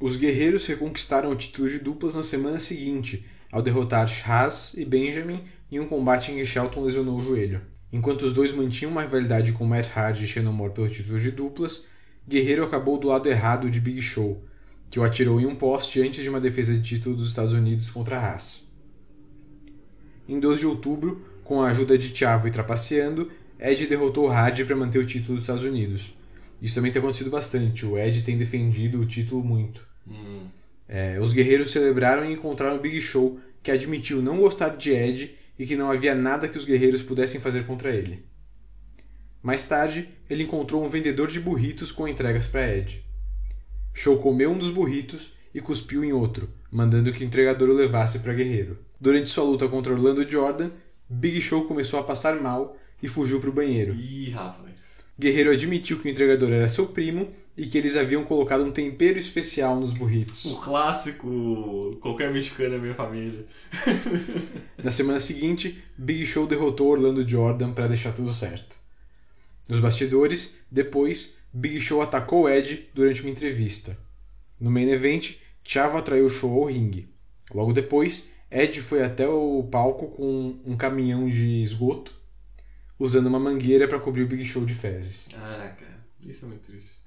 S3: Os guerreiros reconquistaram o título de duplas na semana seguinte, ao derrotar Haas e Benjamin em um combate em que Shelton lesionou o joelho. Enquanto os dois mantinham uma rivalidade com Matt Hardy e Moore pelo título de duplas, Guerreiro acabou do lado errado de Big Show, que o atirou em um poste antes de uma defesa de título dos Estados Unidos contra Haas. em 12 de outubro, com a ajuda de Chavo e Trapaceando, Ed derrotou Hardy para manter o título dos Estados Unidos. Isso também tem acontecido bastante. O Ed tem defendido o título muito.
S4: Hum.
S3: É, os guerreiros celebraram e encontraram o Big Show, que admitiu não gostar de Ed e que não havia nada que os guerreiros pudessem fazer contra ele. Mais tarde, ele encontrou um vendedor de burritos com entregas para Ed. Show comeu um dos burritos e cuspiu em outro, mandando que o entregador o levasse para Guerreiro. Durante sua luta contra Orlando Jordan, Big Show começou a passar mal e fugiu para o banheiro.
S4: Ih, rapaz.
S3: Guerreiro admitiu que o entregador era seu primo e que eles haviam colocado um tempero especial nos burritos.
S4: O clássico qualquer mexicano é minha família.
S3: Na semana seguinte, Big Show derrotou Orlando Jordan para deixar tudo certo. Nos bastidores, depois, Big Show atacou Ed durante uma entrevista. No main event, Chavo atraiu o show ao ringue. Logo depois, Ed foi até o palco com um caminhão de esgoto, usando uma mangueira para cobrir o Big Show de fezes.
S4: Ah, cara, isso é muito triste.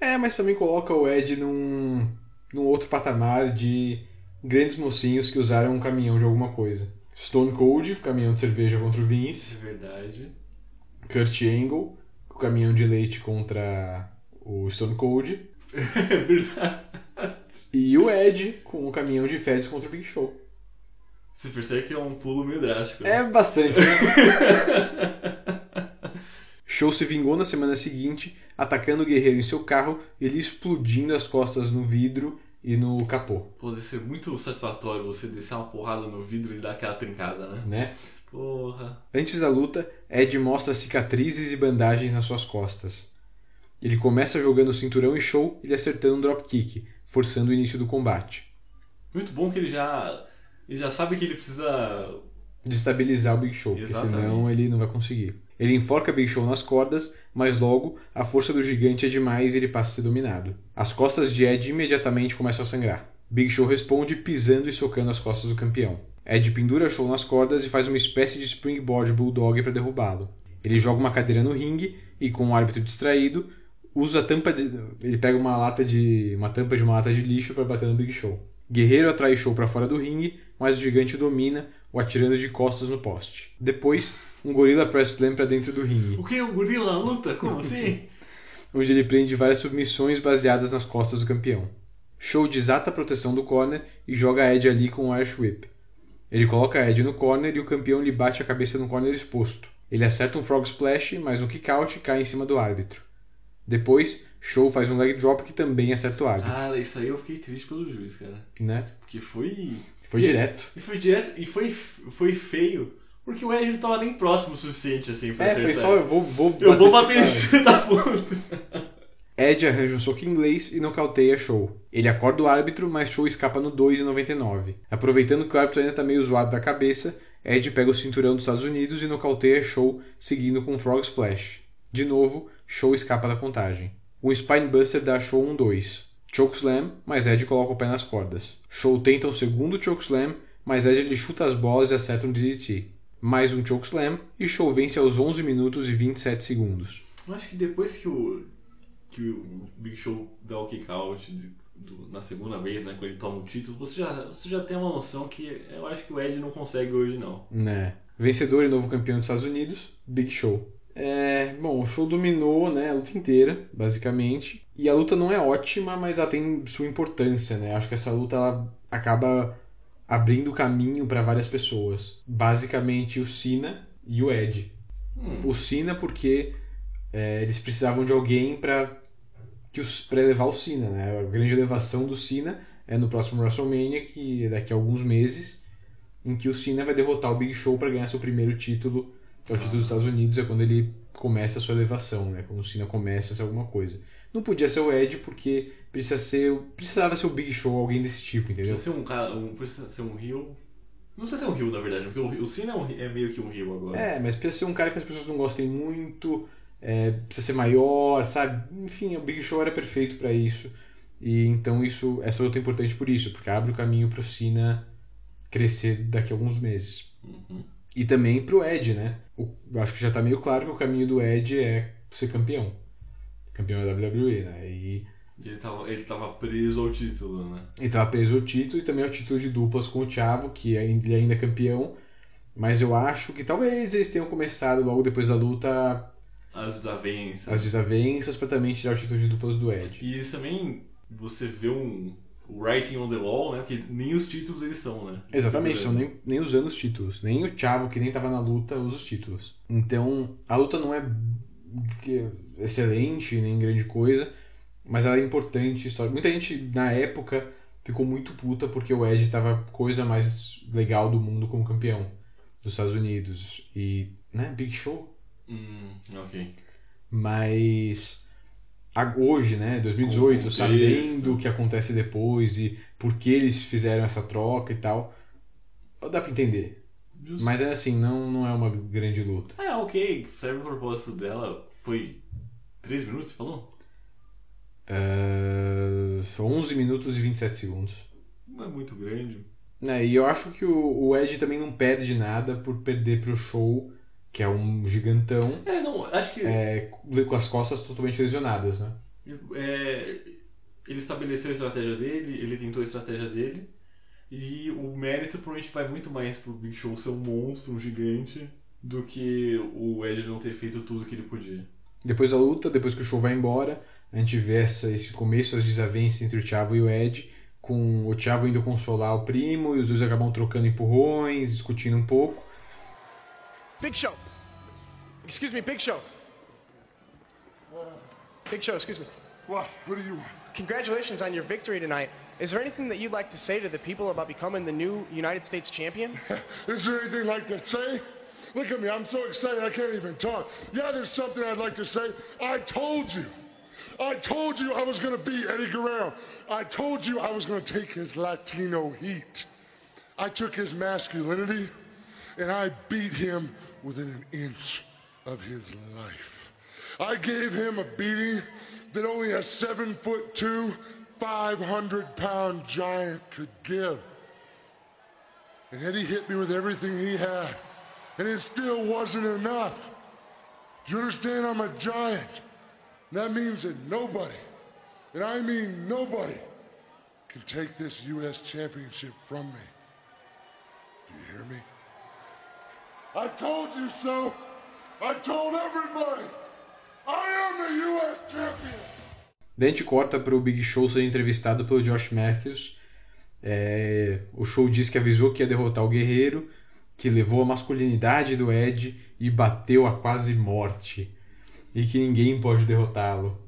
S3: É, mas também coloca o Ed num, num outro patamar de grandes mocinhos que usaram um caminhão de alguma coisa. Stone Cold, caminhão de cerveja contra o Vince.
S4: É verdade.
S3: Kurt Angle, o caminhão de leite contra o Stone Cold.
S4: É verdade.
S3: E o Ed com o caminhão de fezes contra o Big Show.
S4: Você percebe que é um pulo meio drástico. né?
S3: É bastante, né? Show se vingou na semana seguinte, atacando o guerreiro em seu carro e ele explodindo as costas no vidro e no capô,
S4: Pô, deve ser muito satisfatório você descer uma porrada no vidro e dar aquela trincada, né?
S3: né?
S4: Porra.
S3: Antes da luta, Ed mostra cicatrizes e bandagens nas suas costas. Ele começa jogando o cinturão e show ele acertando um dropkick, forçando o início do combate.
S4: Muito bom que ele já. Ele já sabe que ele precisa.
S3: Destabilizar o Big Show, porque
S4: Exatamente.
S3: senão ele não vai conseguir. Ele enforca Big Show nas cordas, mas logo a força do gigante é demais e ele passa a ser dominado. As costas de Ed imediatamente começam a sangrar. Big Show responde pisando e socando as costas do campeão. Ed pendura Show nas cordas e faz uma espécie de springboard bulldog para derrubá-lo. Ele joga uma cadeira no ringue e, com o árbitro distraído, usa a tampa de... ele pega uma lata de uma tampa de uma lata de lixo para bater no Big Show. Guerreiro atrai Show para fora do ringue, mas o gigante o domina, o atirando de costas no poste. Depois, um gorila press slam para dentro do ringue,
S4: O que é um gorila luta? Como assim?
S3: onde ele prende várias submissões baseadas nas costas do campeão. Show desata a proteção do corner e joga Ed ali com o Irish Whip. Ele coloca Ed no corner e o campeão lhe bate a cabeça no corner exposto. Ele acerta um Frog Splash, mas um kick-out cai em cima do árbitro. Depois, Show faz um leg drop que também acerta o árbitro.
S4: Cara, isso aí eu fiquei triste pelo juiz, cara.
S3: Né?
S4: Porque foi.
S3: Foi
S4: e-
S3: direto.
S4: E foi direto. E foi, foi feio. Porque o Ed não tava nem próximo o suficiente assim pra
S3: É,
S4: acertar.
S3: foi só eu vou, vou
S4: Eu vou
S3: esse
S4: bater
S3: cara.
S4: nesse filho da puta.
S3: Ed arranja um soco inglês e nocauteia Show. Ele acorda o árbitro, mas Show escapa no 2,99. Aproveitando que o árbitro ainda está meio zoado da cabeça, Ed pega o cinturão dos Estados Unidos e nocauteia Show, seguindo com um Frog Splash. De novo, Show escapa da contagem. Um Spinebuster dá Show um 2. Chokeslam, mas Ed coloca o pé nas cordas. Show tenta um segundo Chokeslam, mas Ed lhe chuta as bolas e acerta um DDT. Mais um Chokeslam e Show vence aos 11 minutos e 27 segundos.
S4: Eu acho que depois que o. que o Big Show dá o kick out do- na segunda vez, né? Quando ele toma o título, você já, você já tem uma noção que eu acho que o Ed não consegue hoje, não.
S3: né? Vencedor e novo campeão dos Estados Unidos, Big Show. É, bom, o show dominou né, a luta inteira, basicamente. E a luta não é ótima, mas ela tem sua importância, né? Acho que essa luta ela acaba abrindo caminho para várias pessoas. Basicamente o Cena e o Ed.
S4: Hum.
S3: O Cena porque é, eles precisavam de alguém para que os para elevar o Cena, né? A grande elevação do Cena é no próximo WrestleMania, que é daqui a alguns meses, em que o Cena vai derrotar o Big Show para ganhar seu primeiro título, que é o título dos Estados Unidos, é quando ele começa a sua elevação, né? Quando o Cena começa a ser alguma coisa. Não podia ser o Ed porque precisa ser, precisava ser o Big Show, alguém desse tipo, entendeu?
S4: Precisa ser um cara. Um, precisa ser um Rio. Não precisa ser um Rio, na verdade, porque o, o Cena é, um- é meio que um Rio agora.
S3: É, mas precisa ser um cara que as pessoas não gostem muito, é, precisa ser maior, sabe? Enfim, o Big Show era perfeito pra isso. E então isso, essa luta é importante por isso, porque abre o caminho pro Cena crescer daqui a alguns meses.
S4: Uhum.
S3: E também pro Ed, né? O, eu acho que já tá meio claro que o caminho do Ed é ser campeão. Campeão da WWE, né? E
S4: ele tava, ele tava preso ao título, né?
S3: Ele tava preso ao título e também ao título de duplas com o Thiago, que ele ainda é campeão. Mas eu acho que talvez eles tenham começado logo depois da luta
S4: As desavenças.
S3: as desavenças pra também tirar o título de duplas do Ed.
S4: E isso também você vê um writing on the wall, né? Porque nem os títulos eles são, né?
S3: Exatamente, estão nem, nem usando os títulos. Nem o Thiago, que nem tava na luta, usa os títulos. Então, a luta não é excelente, nem grande coisa, mas ela é importante. história. Muita gente, na época, ficou muito puta porque o Ed tava coisa mais legal do mundo como campeão dos Estados Unidos. E, né, Big Show.
S4: Hum, ok.
S3: Mas hoje, né, 2018,
S4: Com o
S3: sabendo o que acontece depois e por que eles fizeram essa troca e tal, dá pra entender.
S4: Justo.
S3: Mas é assim, não, não é uma grande luta.
S4: É, ok. Serve o propósito dela. Foi 3 minutos, você falou?
S3: Uh, 11 minutos e 27 segundos.
S4: Não é muito grande.
S3: Né, e eu acho que o, o Ed também não perde nada por perder pro show, que é um gigantão,
S4: É, não, acho que
S3: é, com as costas totalmente lesionadas, né?
S4: é, ele estabeleceu a estratégia dele, ele tentou a estratégia dele. E o mérito provavelmente vai muito mais pro Big Show ser um monstro, um gigante, do que o Ed não ter feito tudo que ele podia.
S3: Depois da luta, depois que o show vai embora, a gente vê essa, esse começo das desavenças entre o Thiago e o Ed, com o Thiago indo consolar o primo, e os dois acabam trocando empurrões, discutindo um pouco.
S1: Big Show. Excuse me, Big Show. Big Show, excuse me.
S2: What? What do you want?
S1: Congratulations on your victory tonight. Is there anything that you'd like to say to the people about becoming the new United States champion?
S2: Is there anything like to say? Look at me, I'm so excited I can't even talk. Yeah, there's something I'd like to say. I told you. I told you I was going to beat Eddie Guerrero. I told you I was going to take his Latino heat. I took his masculinity and I beat him within an inch of his life. I gave him a beating that only a seven foot two, 500 pound giant could give. And Eddie hit me with everything he had. And it still wasn't enough. Do you understand? I'm a giant. And that means that nobody, and I mean nobody, can take this U.S. championship from me. Do you hear me? I told you so. I told everybody. I am the U.S. champion.
S3: Daí a gente corta para o Big Show sendo entrevistado pelo Josh Matthews. É, o show diz que avisou que ia derrotar o Guerreiro, que levou a masculinidade do Ed e bateu a quase morte. E que ninguém pode derrotá-lo.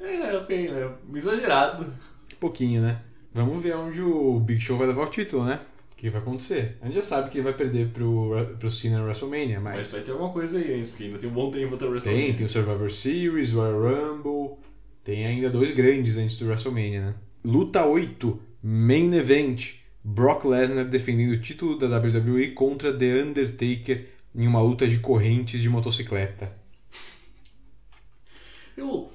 S4: É, ok, né? Exagerado.
S3: Um pouquinho, né? Vamos ver onde o Big Show vai levar o título, né? O que vai acontecer. A gente já sabe que ele vai perder pro, pro Cena no WrestleMania, mas.
S4: Mas vai ter alguma coisa aí antes, porque ainda tem um bom tempo até o
S3: Tem,
S4: WrestleMania.
S3: tem o Survivor Series, o Royal Rumble. Tem ainda dois grandes antes do WrestleMania, né? Luta 8, Main Event. Brock Lesnar defendendo o título da WWE contra The Undertaker em uma luta de correntes de motocicleta.
S4: Eu,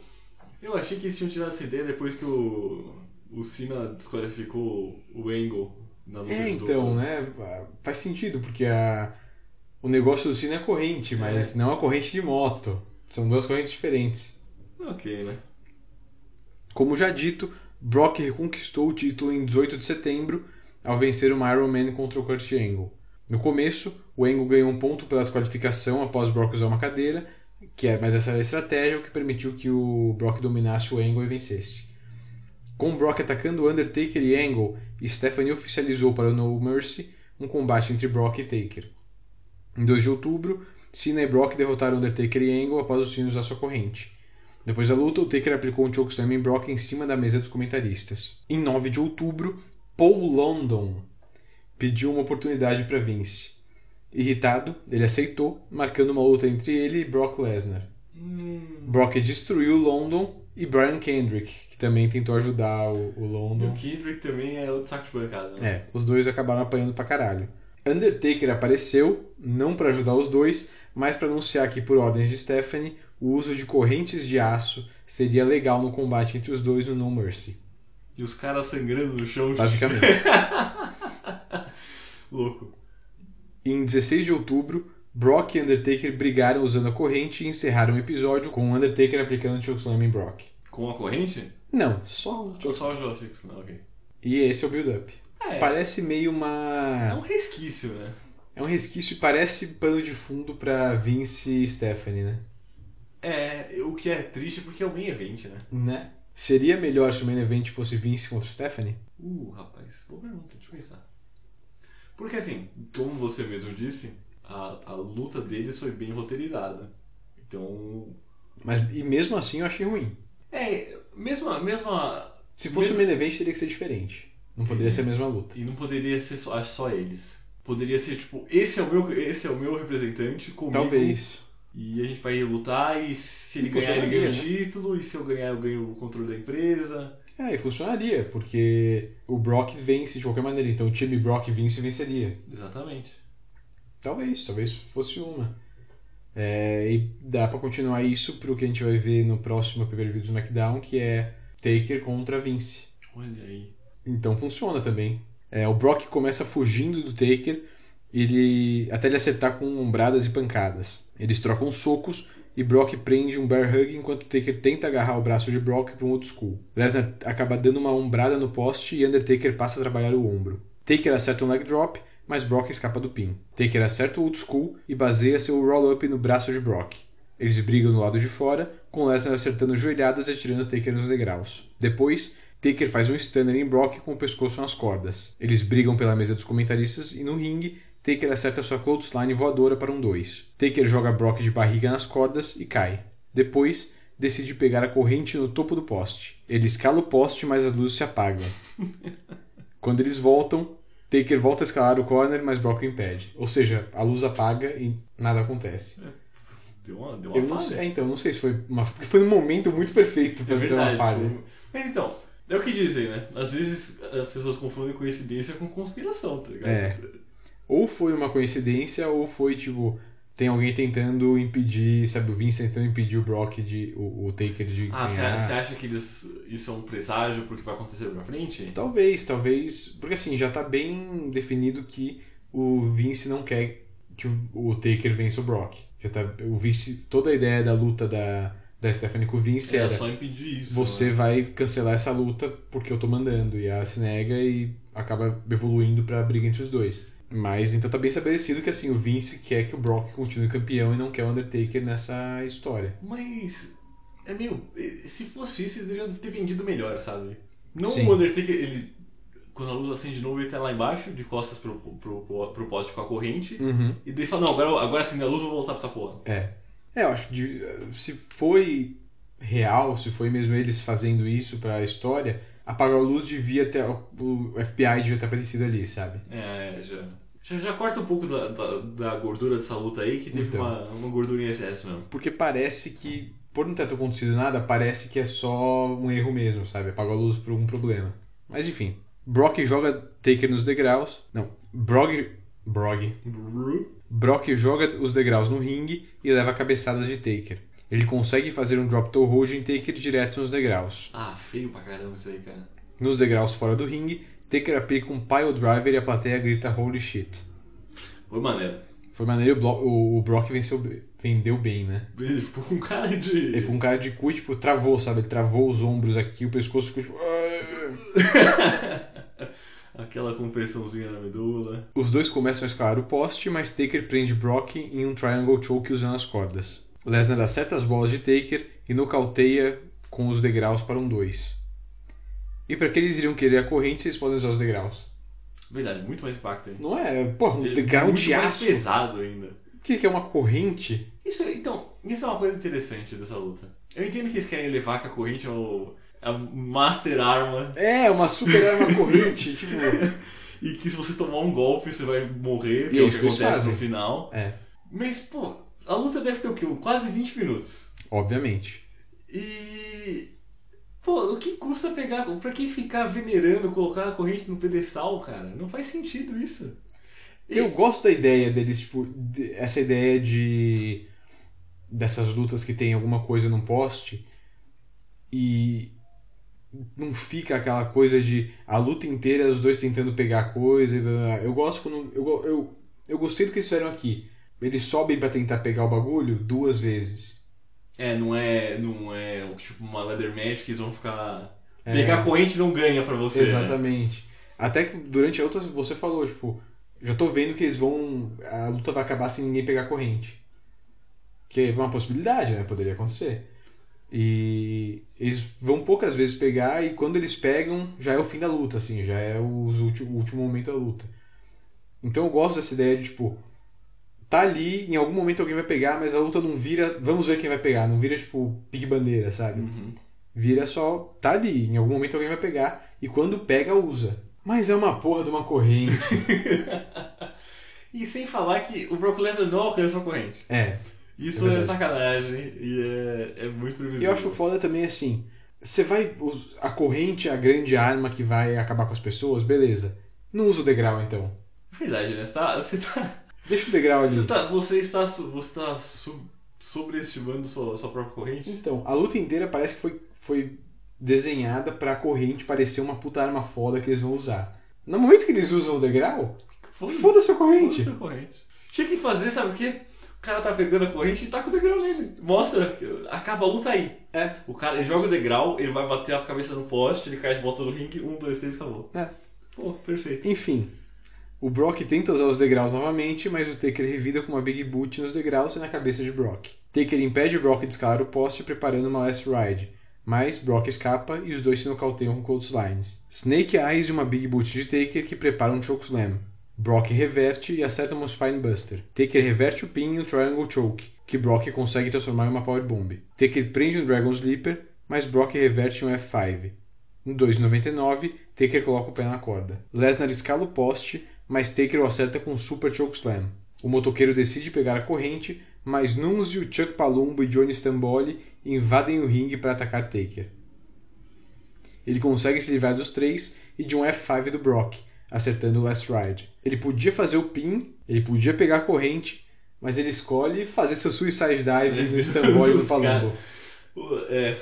S4: eu achei que eles tinham tirado essa ideia depois que o, o Cena desqualificou o Angle na
S3: É, então, né? Faz sentido, porque a, o negócio do Cena é corrente, mas não é uma corrente de moto. São duas correntes diferentes.
S4: Ok, né?
S3: Como já dito, Brock reconquistou o título em 18 de setembro ao vencer uma Iron Man contra o Kurt Angle. No começo, o Angle ganhou um ponto pela desqualificação após Brock usar uma cadeira, que é, mas essa era a estratégia o que permitiu que o Brock dominasse o Angle e vencesse. Com Brock atacando Undertaker e Angle, Stephanie oficializou para o No Mercy um combate entre Brock e Taker. Em 2 de outubro, Cena e Brock derrotaram Undertaker e Angle após o Cena usar sua corrente. Depois da luta, o Taker aplicou um chokeslam em Brock em cima da mesa dos comentaristas. Em 9 de outubro, Paul London pediu uma oportunidade para Vince. Irritado, ele aceitou, marcando uma luta entre ele e Brock Lesnar. Brock destruiu London e Brian Kendrick, também tentou ajudar o, o
S4: E
S3: London.
S4: o Kendrick também é outro saco de pancada, né?
S3: É, os dois acabaram apanhando pra caralho. Undertaker apareceu, não para ajudar os dois, mas para anunciar que, por ordens de Stephanie, o uso de correntes de aço seria legal no combate entre os dois no No Mercy.
S4: E os caras sangrando no chão.
S3: Basicamente.
S4: Louco.
S3: Em 16 de outubro, Brock e Undertaker brigaram usando a corrente e encerraram o episódio com o Undertaker aplicando o chokeslam em Brock.
S4: Com a corrente?
S3: Não, só o
S4: Ou só o Joe Fix, não, ok.
S3: E esse é o build-up.
S4: É.
S3: Parece meio
S4: É um
S3: uma.
S4: resquício, né?
S3: É um resquício e parece pano de fundo pra Vince e Stephanie, né?
S4: É, o que é triste porque é o main event, né?
S3: Né? Seria melhor se o main event fosse Vince contra Stephanie?
S4: Uh, rapaz, boa pergunta, deixa eu pensar. Porque assim, como você mesmo disse, a, a luta deles foi bem roteirizada. Então.
S3: Mas e mesmo assim eu achei ruim.
S4: É, mesmo a. Mesmo a
S3: Se fosse
S4: mesmo-
S3: o main event teria que ser diferente. Não poderia ser a mesma luta.
S4: E não poderia ser só, só eles. Poderia ser tipo, esse é o meu, esse é o meu representante comigo.
S3: Talvez.
S4: E a gente vai lutar e se ele
S3: E
S4: ganhar, ele ganha o
S3: né?
S4: título, e se eu ganhar, eu ganho o controle da empresa.
S3: É, e funcionaria, porque o Brock vence de qualquer maneira. Então o time Brock e Vince venceria.
S4: Exatamente.
S3: Talvez, talvez fosse uma. É, e dá pra continuar isso pro que a gente vai ver no próximo primeiro vídeo do SmackDown, que é Taker contra Vince.
S4: Olha aí.
S3: Então funciona também. É, o Brock começa fugindo do Taker, ele até ele acertar com ombradas e pancadas. Eles trocam socos e Brock prende um bear hug enquanto o Taker tenta agarrar o braço de Brock para um outro school. Lesnar acaba dando uma ombrada no poste e Undertaker passa a trabalhar o ombro. Taker acerta um leg drop, mas Brock escapa do pin. Taker acerta o old school e baseia seu roll-up no braço de Brock. Eles brigam no lado de fora, com Lesnar acertando joelhadas e atirando Taker nos degraus. Depois, Taker faz um stunner em Brock com o pescoço nas cordas. Eles brigam pela mesa dos comentaristas e no ringue, Taker acerta sua clothesline voadora para um 2. Taker joga Brock de barriga nas cordas e cai. Depois, decide pegar a corrente no topo do poste. Ele escala o poste, mas as luzes se apagam. Quando eles voltam, Taker volta a escalar o corner, mas Brock o impede. Ou seja, a luz apaga e nada acontece.
S4: Deu uma, deu uma
S3: Eu não
S4: falha.
S3: sei, é, então, não sei se foi uma. Porque foi num momento muito perfeito
S4: É
S3: pra ter uma
S4: verdade.
S3: falha.
S4: foi- Mas então, é o que dizem, né? Às vezes as pessoas confundem coincidência com conspiração, tá ligado?
S3: É. Ou foi uma coincidência, ou foi tipo. Tem alguém tentando impedir, sabe, o Vince tentando impedir o Brock de. o, o Taker de
S4: Ah, você acha que eles, isso é um presságio pro que vai acontecer pra frente?
S3: Talvez, talvez. Porque assim, já tá bem definido que o Vince não quer que o, o Taker vença o Brock. Já tá, o Vince, toda a ideia da luta da, da Stephanie com o Vince
S4: É
S3: era.
S4: só impedir isso.
S3: Você
S4: né?
S3: vai cancelar essa luta porque eu tô mandando. E ela se nega e acaba evoluindo pra briga entre os dois. Mas então tá bem estabelecido que assim, o Vince quer que o Brock continue campeão e não quer o Undertaker nessa história.
S4: Mas. É meio. Se fosse isso, eles deveriam ter vendido melhor, sabe? Não
S3: Sim.
S4: o Undertaker, ele. Quando a luz acende de novo, ele tá lá embaixo, de costas pro, pro, pro, pro poste com a corrente.
S3: Uhum.
S4: E daí fala, não, agora, agora acende a luz, eu vou voltar pra essa porra.
S3: É. É, eu acho que de- se foi real, se foi mesmo eles fazendo isso pra história, apagar a luz devia ter. O FBI devia ter aparecido ali, sabe?
S4: É, já. Já, já corta um pouco da, da, da gordura dessa luta aí, que teve
S3: Então.
S4: uma, uma gordura em excesso mesmo.
S3: Porque parece que, por não ter acontecido nada, parece que é só um erro mesmo, sabe? Apagou a luz por algum problema. Mas enfim. Brock joga Taker nos degraus. Não, Brog. Brog. Brock joga os degraus no ringue e leva cabeçadas de Taker. Ele consegue fazer um drop toe hold em Taker direto nos degraus.
S4: Ah, feio pra caramba isso aí, cara.
S3: Nos degraus fora do ringue, Taker aplica um pile driver e a plateia grita holy shit.
S4: Foi maneiro.
S3: Foi maneiro, o Brock venceu, vendeu bem, né?
S4: Ele ficou com cara de.
S3: Ele foi um cara de cu, tipo, travou, sabe? Ele travou os ombros aqui, o pescoço ficou tipo.
S4: Aquela compressãozinha na medula.
S3: Os dois começam a escalar o poste, mas Taker prende Brock em um triangle choke usando as cordas. Lesnar acerta as bolas de Taker e nocauteia com os degraus para um 2. E para que eles iriam querer a corrente, vocês podem usar os degraus.
S4: Verdade, muito mais impacto aí.
S3: Não é? Porra, um
S4: Ele-
S3: degrau
S4: muito
S3: de
S4: mais
S3: aço.
S4: pesado ainda.
S3: O que que é uma corrente?
S4: Isso, então, isso é uma coisa interessante dessa luta. Eu entendo que eles querem levar que a corrente é o, a master arma.
S3: É, uma super arma corrente, tipo.
S4: E que se você tomar um golpe você vai morrer, que
S3: E
S4: é
S3: é
S4: o que
S3: isso que eles
S4: acontece
S3: fazem.
S4: no final.
S3: É,
S4: Mas, pô, a luta deve ter o quê? Quase 20 minutos.
S3: obviamente.
S4: E. Pô, o que custa pegar. Pra que ficar venerando, colocar a corrente no pedestal, cara? Não faz sentido isso.
S3: Eu gosto da ideia deles, tipo, de- essa ideia de. dessas lutas que tem alguma coisa num poste e não fica aquela coisa de a luta inteira os dois tentando pegar a coisa. e. Eu gosto quando. Eu, eu, eu gostei do que eles fizeram aqui. Eles sobem pra tentar pegar o bagulho duas vezes.
S4: É, não é, não é tipo uma leather match que eles vão ficar...
S3: É.
S4: Pegar a corrente não ganha pra você, né?
S3: Exatamente. Até que durante a outra você falou, tipo, já tô vendo que eles vão. A luta vai acabar sem ninguém pegar corrente. Que é uma possibilidade, né? Poderia acontecer. E eles vão poucas vezes pegar e quando eles pegam, já é o fim da luta, assim, já é os ulti- o último momento da luta. Então eu gosto dessa ideia de, tipo, tá ali, em algum momento alguém vai pegar, mas a luta não vira, vamos ver quem vai pegar, não vira, tipo, pique bandeira, sabe? Vira só, tá ali, em algum momento alguém vai pegar, e quando pega, usa. Mas é uma porra de uma corrente.
S4: E sem falar que o Brock Lesnar não alcança a corrente.
S3: É.
S4: Isso
S3: É
S4: é, sacanagem e é, é muito
S3: E
S4: previsível.
S3: eu acho foda também assim. Você vai. A corrente é a grande arma que vai acabar com as pessoas, beleza. Não usa o degrau então.
S4: Verdade, né? Você tá, você tá,
S3: Deixa o degrau ali.
S4: você tá, você está, você está su- sobreestimando sua, sua própria corrente.
S3: Então, a luta inteira parece que foi, foi desenhada pra corrente parecer uma puta arma foda que eles vão usar. No momento que eles usam o degrau, foda-se a corrente.
S4: Foda-se a corrente. Tinha que fazer, sabe o quê? O cara tá pegando a corrente e tá com o degrau nele. Mostra, acaba a luta aí.
S3: É.
S4: O cara ele joga o degrau, ele vai bater a cabeça no poste, ele cai de volta no ringue, um, dois, três, acabou.
S3: É.
S4: Pô, perfeito.
S3: Enfim, o Brock tenta usar os degraus novamente, mas o Taker revida com uma Big Boot nos degraus e na cabeça de Brock. Taker impede o Brock de escalar o poste preparando uma Last Ride, mas Brock escapa e os dois se nocauteiam com clotheslines. Snake Eyes e uma Big Boot de Taker que prepara um chokeslam. Brock reverte e acerta uma Spinebuster. Taker reverte o pin em um Triangle Choke, que Brock consegue transformar em uma Powerbomb. Taker prende um Dragon Sleeper, mas Brock reverte em um F5. No 2,99, Taker coloca o pé na corda. Lesnar escala o poste, mas Taker o acerta com um Super Chokeslam. O motoqueiro decide pegar a corrente, mas Nunzio, Chuck Palumbo e Johnny Stamboli invadem o ringue para atacar Taker. Ele consegue se livrar dos três e de um F5 do Brock, acertando o Last Ride. Ele podia fazer o pin, ele podia pegar a corrente, mas ele escolhe fazer seu Suicide Dive no Stamboli e
S4: cara-
S3: Palumbo.
S4: É.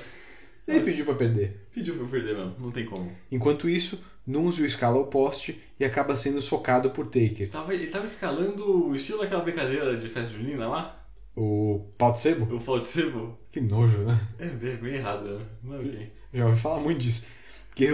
S3: Ele pediu para perder.
S4: Pediu pra eu perder mesmo, não tem como.
S3: Enquanto isso, Nunzio escala o poste e acaba sendo socado por Taker.
S4: Tava, ele tava escalando o estilo daquela brincadeira de festa junina lá?
S3: O pau de sebo?
S4: O pau de sebo?
S3: Que nojo, né?
S4: É bem, bem errado, né?
S3: Já ouvi falar muito disso. Que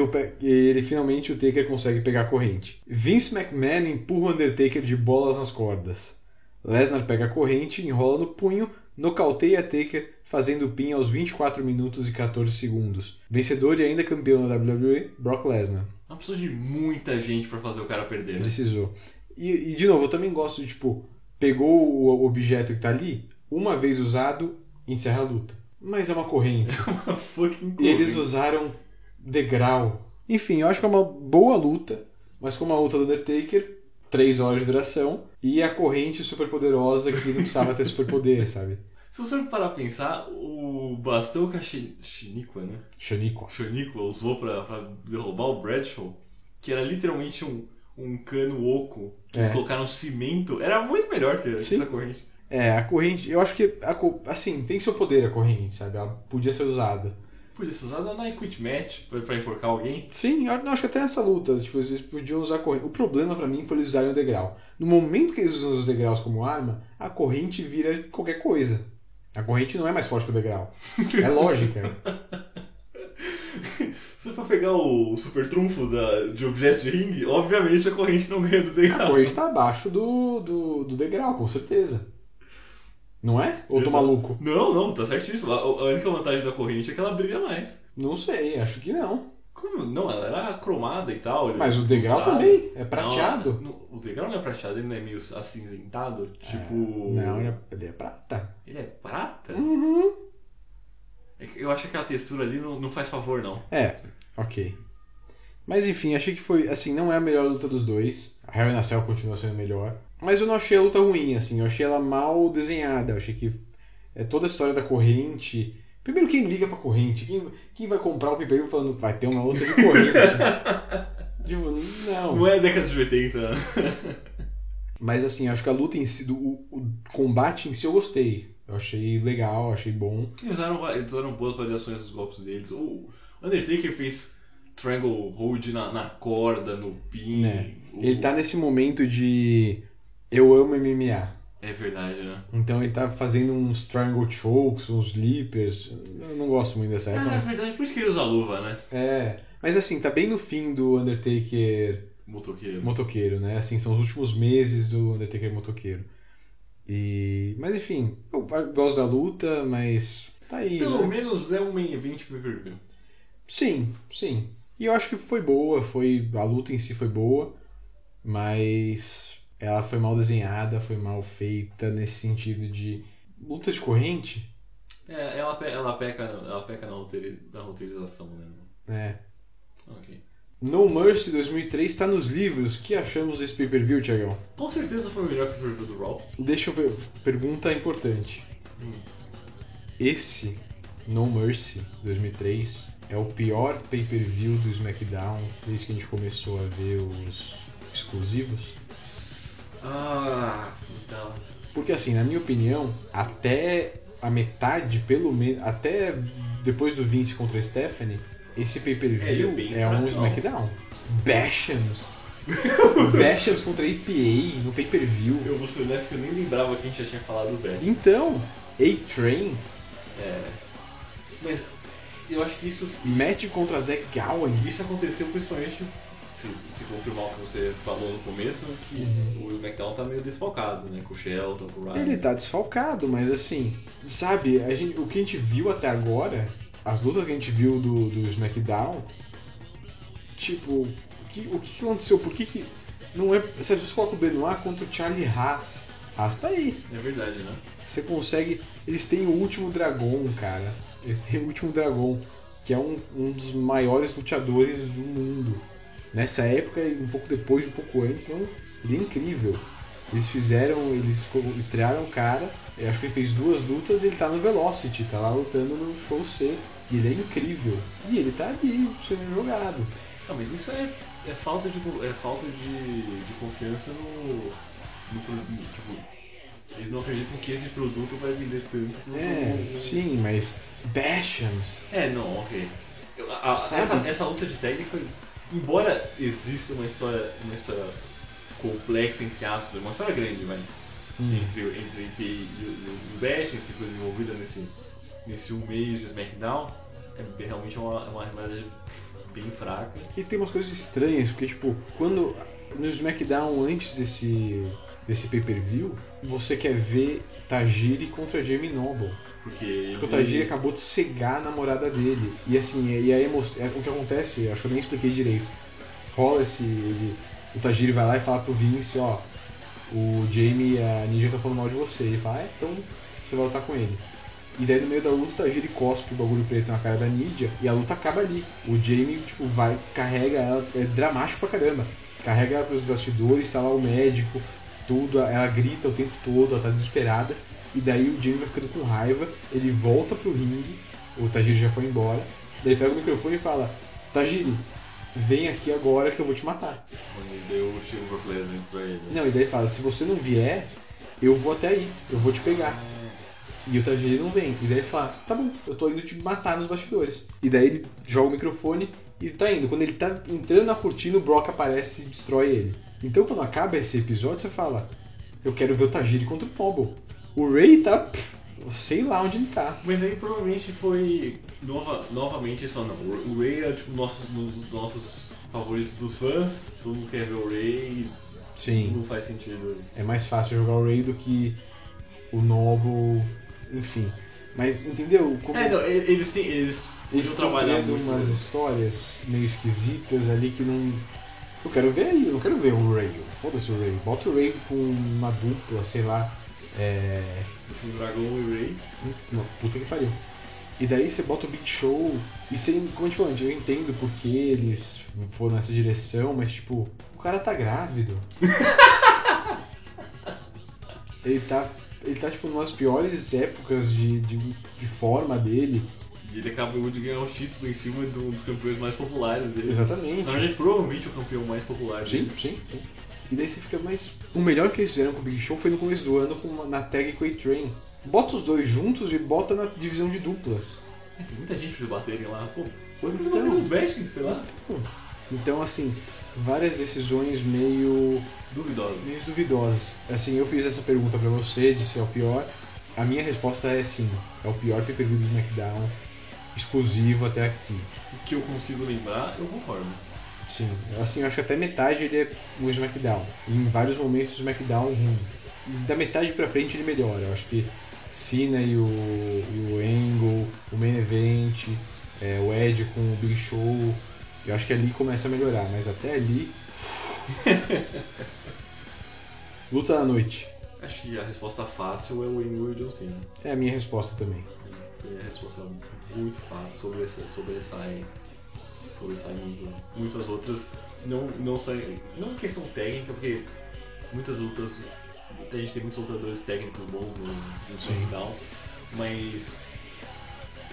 S3: ele finalmente o Taker consegue pegar a corrente. Vince McMahon empurra o Undertaker de bolas nas cordas. Lesnar pega a corrente, enrola no punho, nocauteia Taker, fazendo o pin aos 24 minutos e 14 segundos. Vencedor e ainda campeão da WWE, Brock Lesnar.
S4: Não precisou de muita gente pra fazer o cara perder, né?
S3: Precisou. E, e, de novo, eu também gosto de, tipo, pegou o objeto que tá ali, uma vez usado, encerra a luta. Mas é uma corrente.
S4: Uma fucking
S3: E eles
S4: corrente.
S3: usaram degrau. Enfim, eu acho que é uma boa luta, mas como a luta do Undertaker, 3 horas de duração, e a corrente super poderosa que não precisava ter superpoder, sabe?
S4: Se você for parar pra pensar, o bastão que a Shiniqua, né?
S3: Shaniqua.
S4: Shaniqua usou pra, pra derrubar o Bradshaw, que era literalmente um, um cano oco que eles
S3: É.
S4: colocaram cimento, era muito melhor que
S3: Sim.
S4: essa corrente.
S3: É, a corrente, eu acho que, a assim, tem seu poder a corrente, sabe? Ela podia ser usada.
S4: Podia ser usada na Equit Match pra, pra enforcar alguém.
S3: Sim, eu acho que até nessa luta, tipo, eles podiam usar a corrente. O problema pra mim foi eles usarem o degrau. No momento que eles usam os degraus como arma, a corrente vira qualquer coisa. A corrente não é mais forte que o degrau. É lógica.
S4: Se for pegar o super trunfo da, de objetos de ringue, obviamente a corrente não ganha do
S3: A
S4: degrau.
S3: corrente tá abaixo do, do, do degrau, com certeza. Não é? Ou tô maluco?
S4: Não, não, tá certíssimo. A, a única vantagem da corrente é que ela brilha mais.
S3: Não sei, acho que não.
S4: Como? Não, ela era cromada e tal.
S3: Mas o degrau também, é prateado.
S4: Não, o degrau não é prateado, ele não é meio acinzentado? Tipo.
S3: Não, ele é, ele é prata.
S4: Ele é prata?
S3: Uhum.
S4: É Eu acho que aquela textura ali não, não faz favor, não.
S3: É, ok. Mas enfim, achei que foi, assim, não é a melhor luta dos dois. A Hell in a Cell continua sendo melhor. Mas eu não achei a luta ruim, assim, eu achei ela mal desenhada. Eu achei que é toda a história da corrente. Primeiro, quem liga pra corrente? Quem, quem vai comprar o pay falando, vai ter uma luta de corrente? tipo, não.
S4: Não é década de 80. né?
S3: Mas assim, acho que a luta em si, do, o, o combate em si eu gostei. Eu achei legal, achei bom.
S4: Eles usaram, eles usaram boas variações dos golpes deles. O Undertaker fez Triangle Hold na, na corda, no pin.
S3: né?
S4: O-
S3: Ele tá nesse momento de eu amo MMA.
S4: É verdade, né?
S3: Então ele tá fazendo uns triangle chokes, uns leapers. Eu não gosto muito dessa época.
S4: Ah, é
S3: mas-
S4: verdade, por isso que ele usa luva, né?
S3: É. Mas assim, tá bem no fim do Undertaker
S4: Motoqueiro.
S3: motoqueiro, né? Assim, são os últimos meses do Undertaker motoqueiro. E. Mas enfim, eu gosto da luta, mas. Tá aí.
S4: Pelo
S3: né?
S4: menos é um main event per view.
S3: Sim, sim. E eu acho que foi boa, foi a luta em si foi boa, mas ela foi mal desenhada, foi mal feita nesse sentido de luta de corrente,
S4: É, ela, ela peca, ela peca na, roteiri- na roteirização, né?
S3: né?
S4: Ok.
S3: No Mercy 2003 está nos livros. O que achamos desse pay-per-view, Thiagão?
S4: Com certeza foi o melhor pay per view do Raw.
S3: Deixa eu per pergunta importante. Esse No Mercy 2003 é o pior pay-per-view do SmackDown desde que a gente começou a ver os exclusivos?
S4: Ah, então.
S3: Porque assim, na minha opinião, até a metade, pelo menos, até depois do Vince contra a Stephanie, esse
S4: É,
S3: pay-per-view
S4: é bem
S3: é, um. SmackDown. Bashams. Bashams contra APA no pay-per-view.
S4: Eu vou ser honesto que eu nem lembrava que a gente já tinha falado do Bash.
S3: Então, A-Train,
S4: É. Mas eu acho que isso,
S3: match contra Zack Gowen.
S4: isso aconteceu principalmente se, se confirmar o que você falou no começo, que o SmackDown tá meio desfalcado, né? Com o Shelton, com o Ryan.
S3: Ele tá desfalcado, mas assim, sabe, a gente, o que a gente viu até agora, as lutas que a gente viu do, do SmackDown, tipo, o que, o que aconteceu? Por que que. Não é. Você coloca o Benoit contra o Charlie Haas, Haas tá aí.
S4: É verdade, né?
S3: Você consegue. Eles têm o último dragão, cara. Eles têm o último dragão, que é um, um dos maiores lutadores do mundo. Nessa época, e um pouco depois, um pouco antes, não, ele é incrível. Eles fizeram, eles estrearam o cara, eu acho que ele fez duas lutas e ele tá no Velocity, tá lá lutando no show C. E ele é incrível. E ele tá ali sendo jogado.
S4: Não, mas isso é, é falta, de, é falta de, de confiança no, no produto. Tipo, eles não acreditam que esse produto vai vender tanto
S3: É, sim, mas Bashams.
S4: É, não, ok. Eu- a- essa, essa luta de foi. Embora exista uma história, uma história complexa, entre aspas, uma história grande, vai.
S3: Hum.
S4: Entre, entre o IP e o, Bashings, que foi desenvolvida nesse, nesse um mês de SmackDown, é realmente uma, é uma rivalidade bem fraca.
S3: E tem umas coisas estranhas, porque tipo, quando no SmackDown antes desse desse pay-per-view, você quer ver Tajiri contra Jamie Noble.
S4: Porque ele,
S3: Porque o Tajiri acabou de cegar a namorada dele. E assim, e aí é- o que acontece, acho que eu nem expliquei direito. Rola esse. ele- o Tajiri vai lá e fala pro Vince, ó, o Jamie e a Ninja estão falando mal de você. Ele fala, ah, então você vai lutar com ele. E daí no meio da luta o Tajiri cospe o bagulho preto na cara da Nidia e a luta acaba ali. O Jamie, tipo, vai, carrega ela, é dramático pra caramba. Carrega ela pros bastidores, tá lá o médico, tudo, ela grita o tempo todo, ela tá desesperada. E daí o Jamie vai ficando com raiva, ele volta pro ringue, o Tajiri já foi embora, daí pega o microfone e fala, Tajiri, vem aqui agora que eu vou te matar.
S4: Onde deu o Brock Lesnar pra ele.
S3: Não, e daí ele fala, se você não vier, eu vou até aí, eu vou te pegar. E o Tajiri não vem. E daí ele fala, tá bom, eu tô indo te matar nos bastidores. E daí ele joga o microfone e tá indo. Quando ele tá entrando na cortina, o Brock aparece e destrói ele. Então quando acaba esse episódio, você fala, eu quero ver o Tajiri contra o Pombo. O Ray tá, pff, sei lá onde ele tá.
S4: Mas aí provavelmente foi nova, novamente só não. O Ray é tipo nossos, um dos nossos favoritos dos fãs, todo mundo quer ver o Ray
S3: Sim.
S4: não faz sentido.
S3: É mais fácil jogar o Ray do que o Noble, enfim. Mas entendeu? Como
S4: É, não, eles têm. Eles
S3: Eles estão criando
S4: muito.
S3: umas histórias meio esquisitas ali que não. Eu quero ver aí, eu não quero ver o Ray. Foda-se o Ray. Bota o Ray com uma dupla, sei lá. É.
S4: O Dragão e o Ray.
S3: Não, puta que pariu. E daí você bota o Big Show. E sem, como a gente falou, eu entendo porque eles foram nessa direção, mas tipo, o cara tá grávido. ele tá. Ele tá tipo nas piores épocas de, de, de forma dele.
S4: E ele acabou de ganhar um título em cima de um dos campeões mais populares dele.
S3: Exatamente.
S4: Na verdade, provavelmente o campeão mais popular
S3: Sim,
S4: dele.
S3: sim, sim. E daí você fica mais. O melhor que eles fizeram com o Big Show foi no começo do ano com na tag com A-Train. Bota os dois juntos e bota na divisão de duplas.
S4: É, Tem muita gente pra baterem lá. Pô, pra
S3: Então.
S4: bater uns Bashings, sei lá.
S3: Então, assim, várias decisões meio
S4: Duvidoso.
S3: meio duvidosas. Assim, eu fiz essa pergunta pra você de se é o pior. A minha resposta é sim. É o pior pay-per-view do SmackDown exclusivo até aqui.
S4: O que eu consigo lembrar, eu concordo.
S3: Sim, assim, eu acho que até metade ele é o SmackDown. E em vários momentos o SmackDown ruim. E da metade pra frente ele melhora. Eu acho que Cena e o, e o Angle, o Main Event, é, o Edge com o Big Show. Eu acho que ali começa a melhorar, mas até ali. Luta da noite.
S4: Acho que a resposta fácil é o Angle e o John Cena.
S3: É a minha resposta também.
S4: É a resposta muito fácil sobre essa sobressai sobressai muito, muitas outras não não só não em questão técnica porque muitas outras a gente tem muitos lutadores técnicos bons no, no SmackDown mas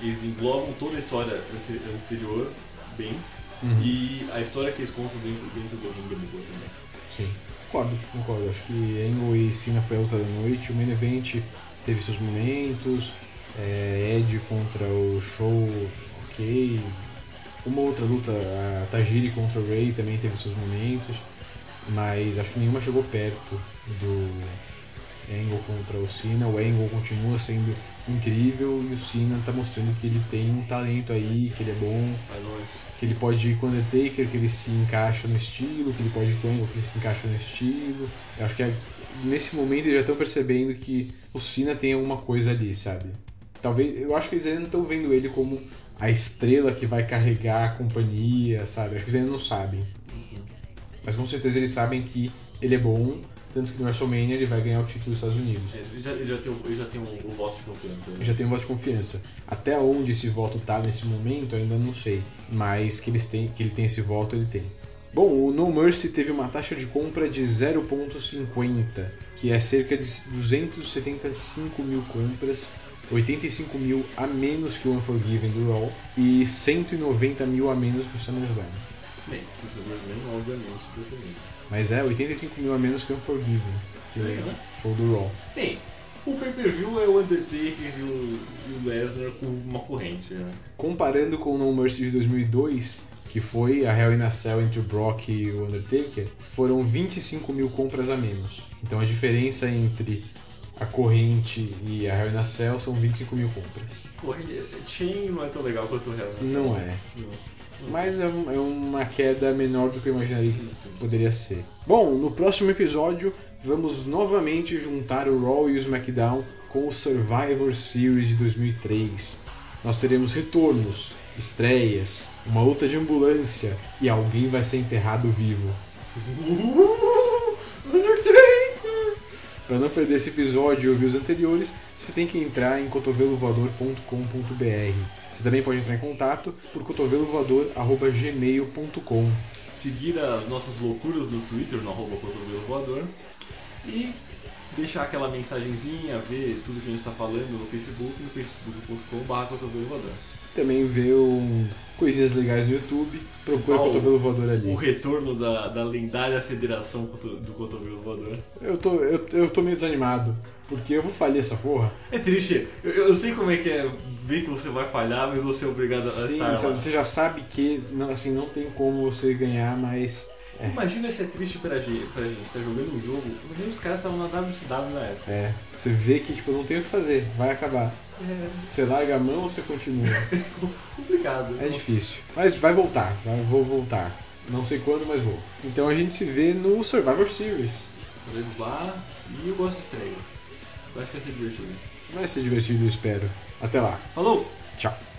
S4: eles englobam toda a história ante- anterior bem
S3: Uhum.
S4: e a história que eles contam dentro, dentro do ringue é muito boa também
S3: Sim. Concordo, concordo. Acho que Angle e Cena foi a luta da noite. O main event teve seus momentos. É, Edge contra o Show, ok. Uma outra luta, a Tajiri contra o Ray também teve seus momentos. Mas acho que nenhuma chegou perto do Angle contra o Cena. O Angle continua sendo incrível e o Cena tá mostrando que ele tem um talento aí, que ele é bom que ele pode ir com o Undertaker, que ele se encaixa no estilo, que ele pode ir com o Angle, que ele se encaixa no estilo. Eu acho que é- nesse momento eles já estão percebendo que o Cena tem alguma coisa ali, sabe? Talvez, eu acho que eles ainda não estão vendo ele como a estrela que vai carregar a companhia, sabe? Acho que eles ainda não sabem. Mas com certeza eles sabem que ele é bom, tanto que no WrestleMania ele vai ganhar o título dos Estados Unidos.
S4: ele já, ele já tem, o- ele já tem o, o voto de confiança né?
S3: já tem um voto de confiança. Até onde esse voto tá nesse momento, ainda não sei. Mas que, eles têm, que ele tem esse voto, ele tem. Bom, o No Mercy teve uma taxa de compra de 0,50, que é cerca de 275 mil compras, 85 mil a menos que o Unforgiven do Raw e 190 mil a menos que o SummerSlam.
S4: bem, os SummerSlam obviamente
S3: Mas é 85 mil a menos que o Unforgiven, que
S4: Estranho, né?
S3: foi o do Raw.
S4: Bem, o pay-per-view é o Undertaker e o, e o Lesnar com uma corrente, né?
S3: Comparando com o No Mercy de 2002, que foi a Hell in a Cell entre o Brock e o Undertaker, foram 25 mil compras a menos. Então a diferença entre a corrente e a Hell in a Cell são 25 mil compras.
S4: Corrente, Chain não é tão legal quanto o Hell in a
S3: Não
S4: Cell.
S3: é.
S4: Não.
S3: Mas é, um- é uma queda menor do que eu imaginaria que poderia ser. Bom, no próximo episódio vamos novamente juntar o Raw e o SmackDown com o Survivor Series de 2003. Nós teremos retornos, estreias, uma luta de ambulância e alguém vai ser enterrado vivo. Para não perder esse episódio e ouvir os anteriores, você tem que entrar em cotovelovoador.com.br. Você também pode entrar em contato por cotovelovoador.gmail.com.
S4: Seguir as nossas loucuras no Twitter, no arroba cotovelo voador. E deixar aquela mensagenzinha, ver tudo que a gente está falando no Facebook, no facebook.com.br cotovelo voador.
S3: Também ver um, coisinhas legais no YouTube. Procura
S4: Ó,
S3: Cotovelo Voador
S4: O
S3: ali.
S4: retorno da, da lendária federação do cotovelo voador.
S3: Eu tô, eu, eu tô meio desanimado. Porque eu vou falhar essa porra.
S4: É triste, eu, eu sei como é que é ver que você vai falhar, mas você é obrigado a
S3: Sim,
S4: estar lá.
S3: você já sabe que não, assim, não tem como você ganhar, mas. É,
S4: Imagina se é triste pra gente, pra gente tá jogando um jogo, imagina os caras estavam na WCW na época.
S3: é. Você vê que tipo, não tem o que fazer, vai acabar.
S4: É
S3: Você larga a mão ou você continua?
S4: complicado.
S3: É difícil. Mas vai voltar, vai, vou voltar. Não sei quando, mas vou. Então a gente se vê no Survivor Series.
S4: Podemos lá e eu gosto de estreias. Eu acho que vai ser divertido.
S3: Vai ser divertido, eu espero. Até lá.
S4: Falou!
S3: Tchau.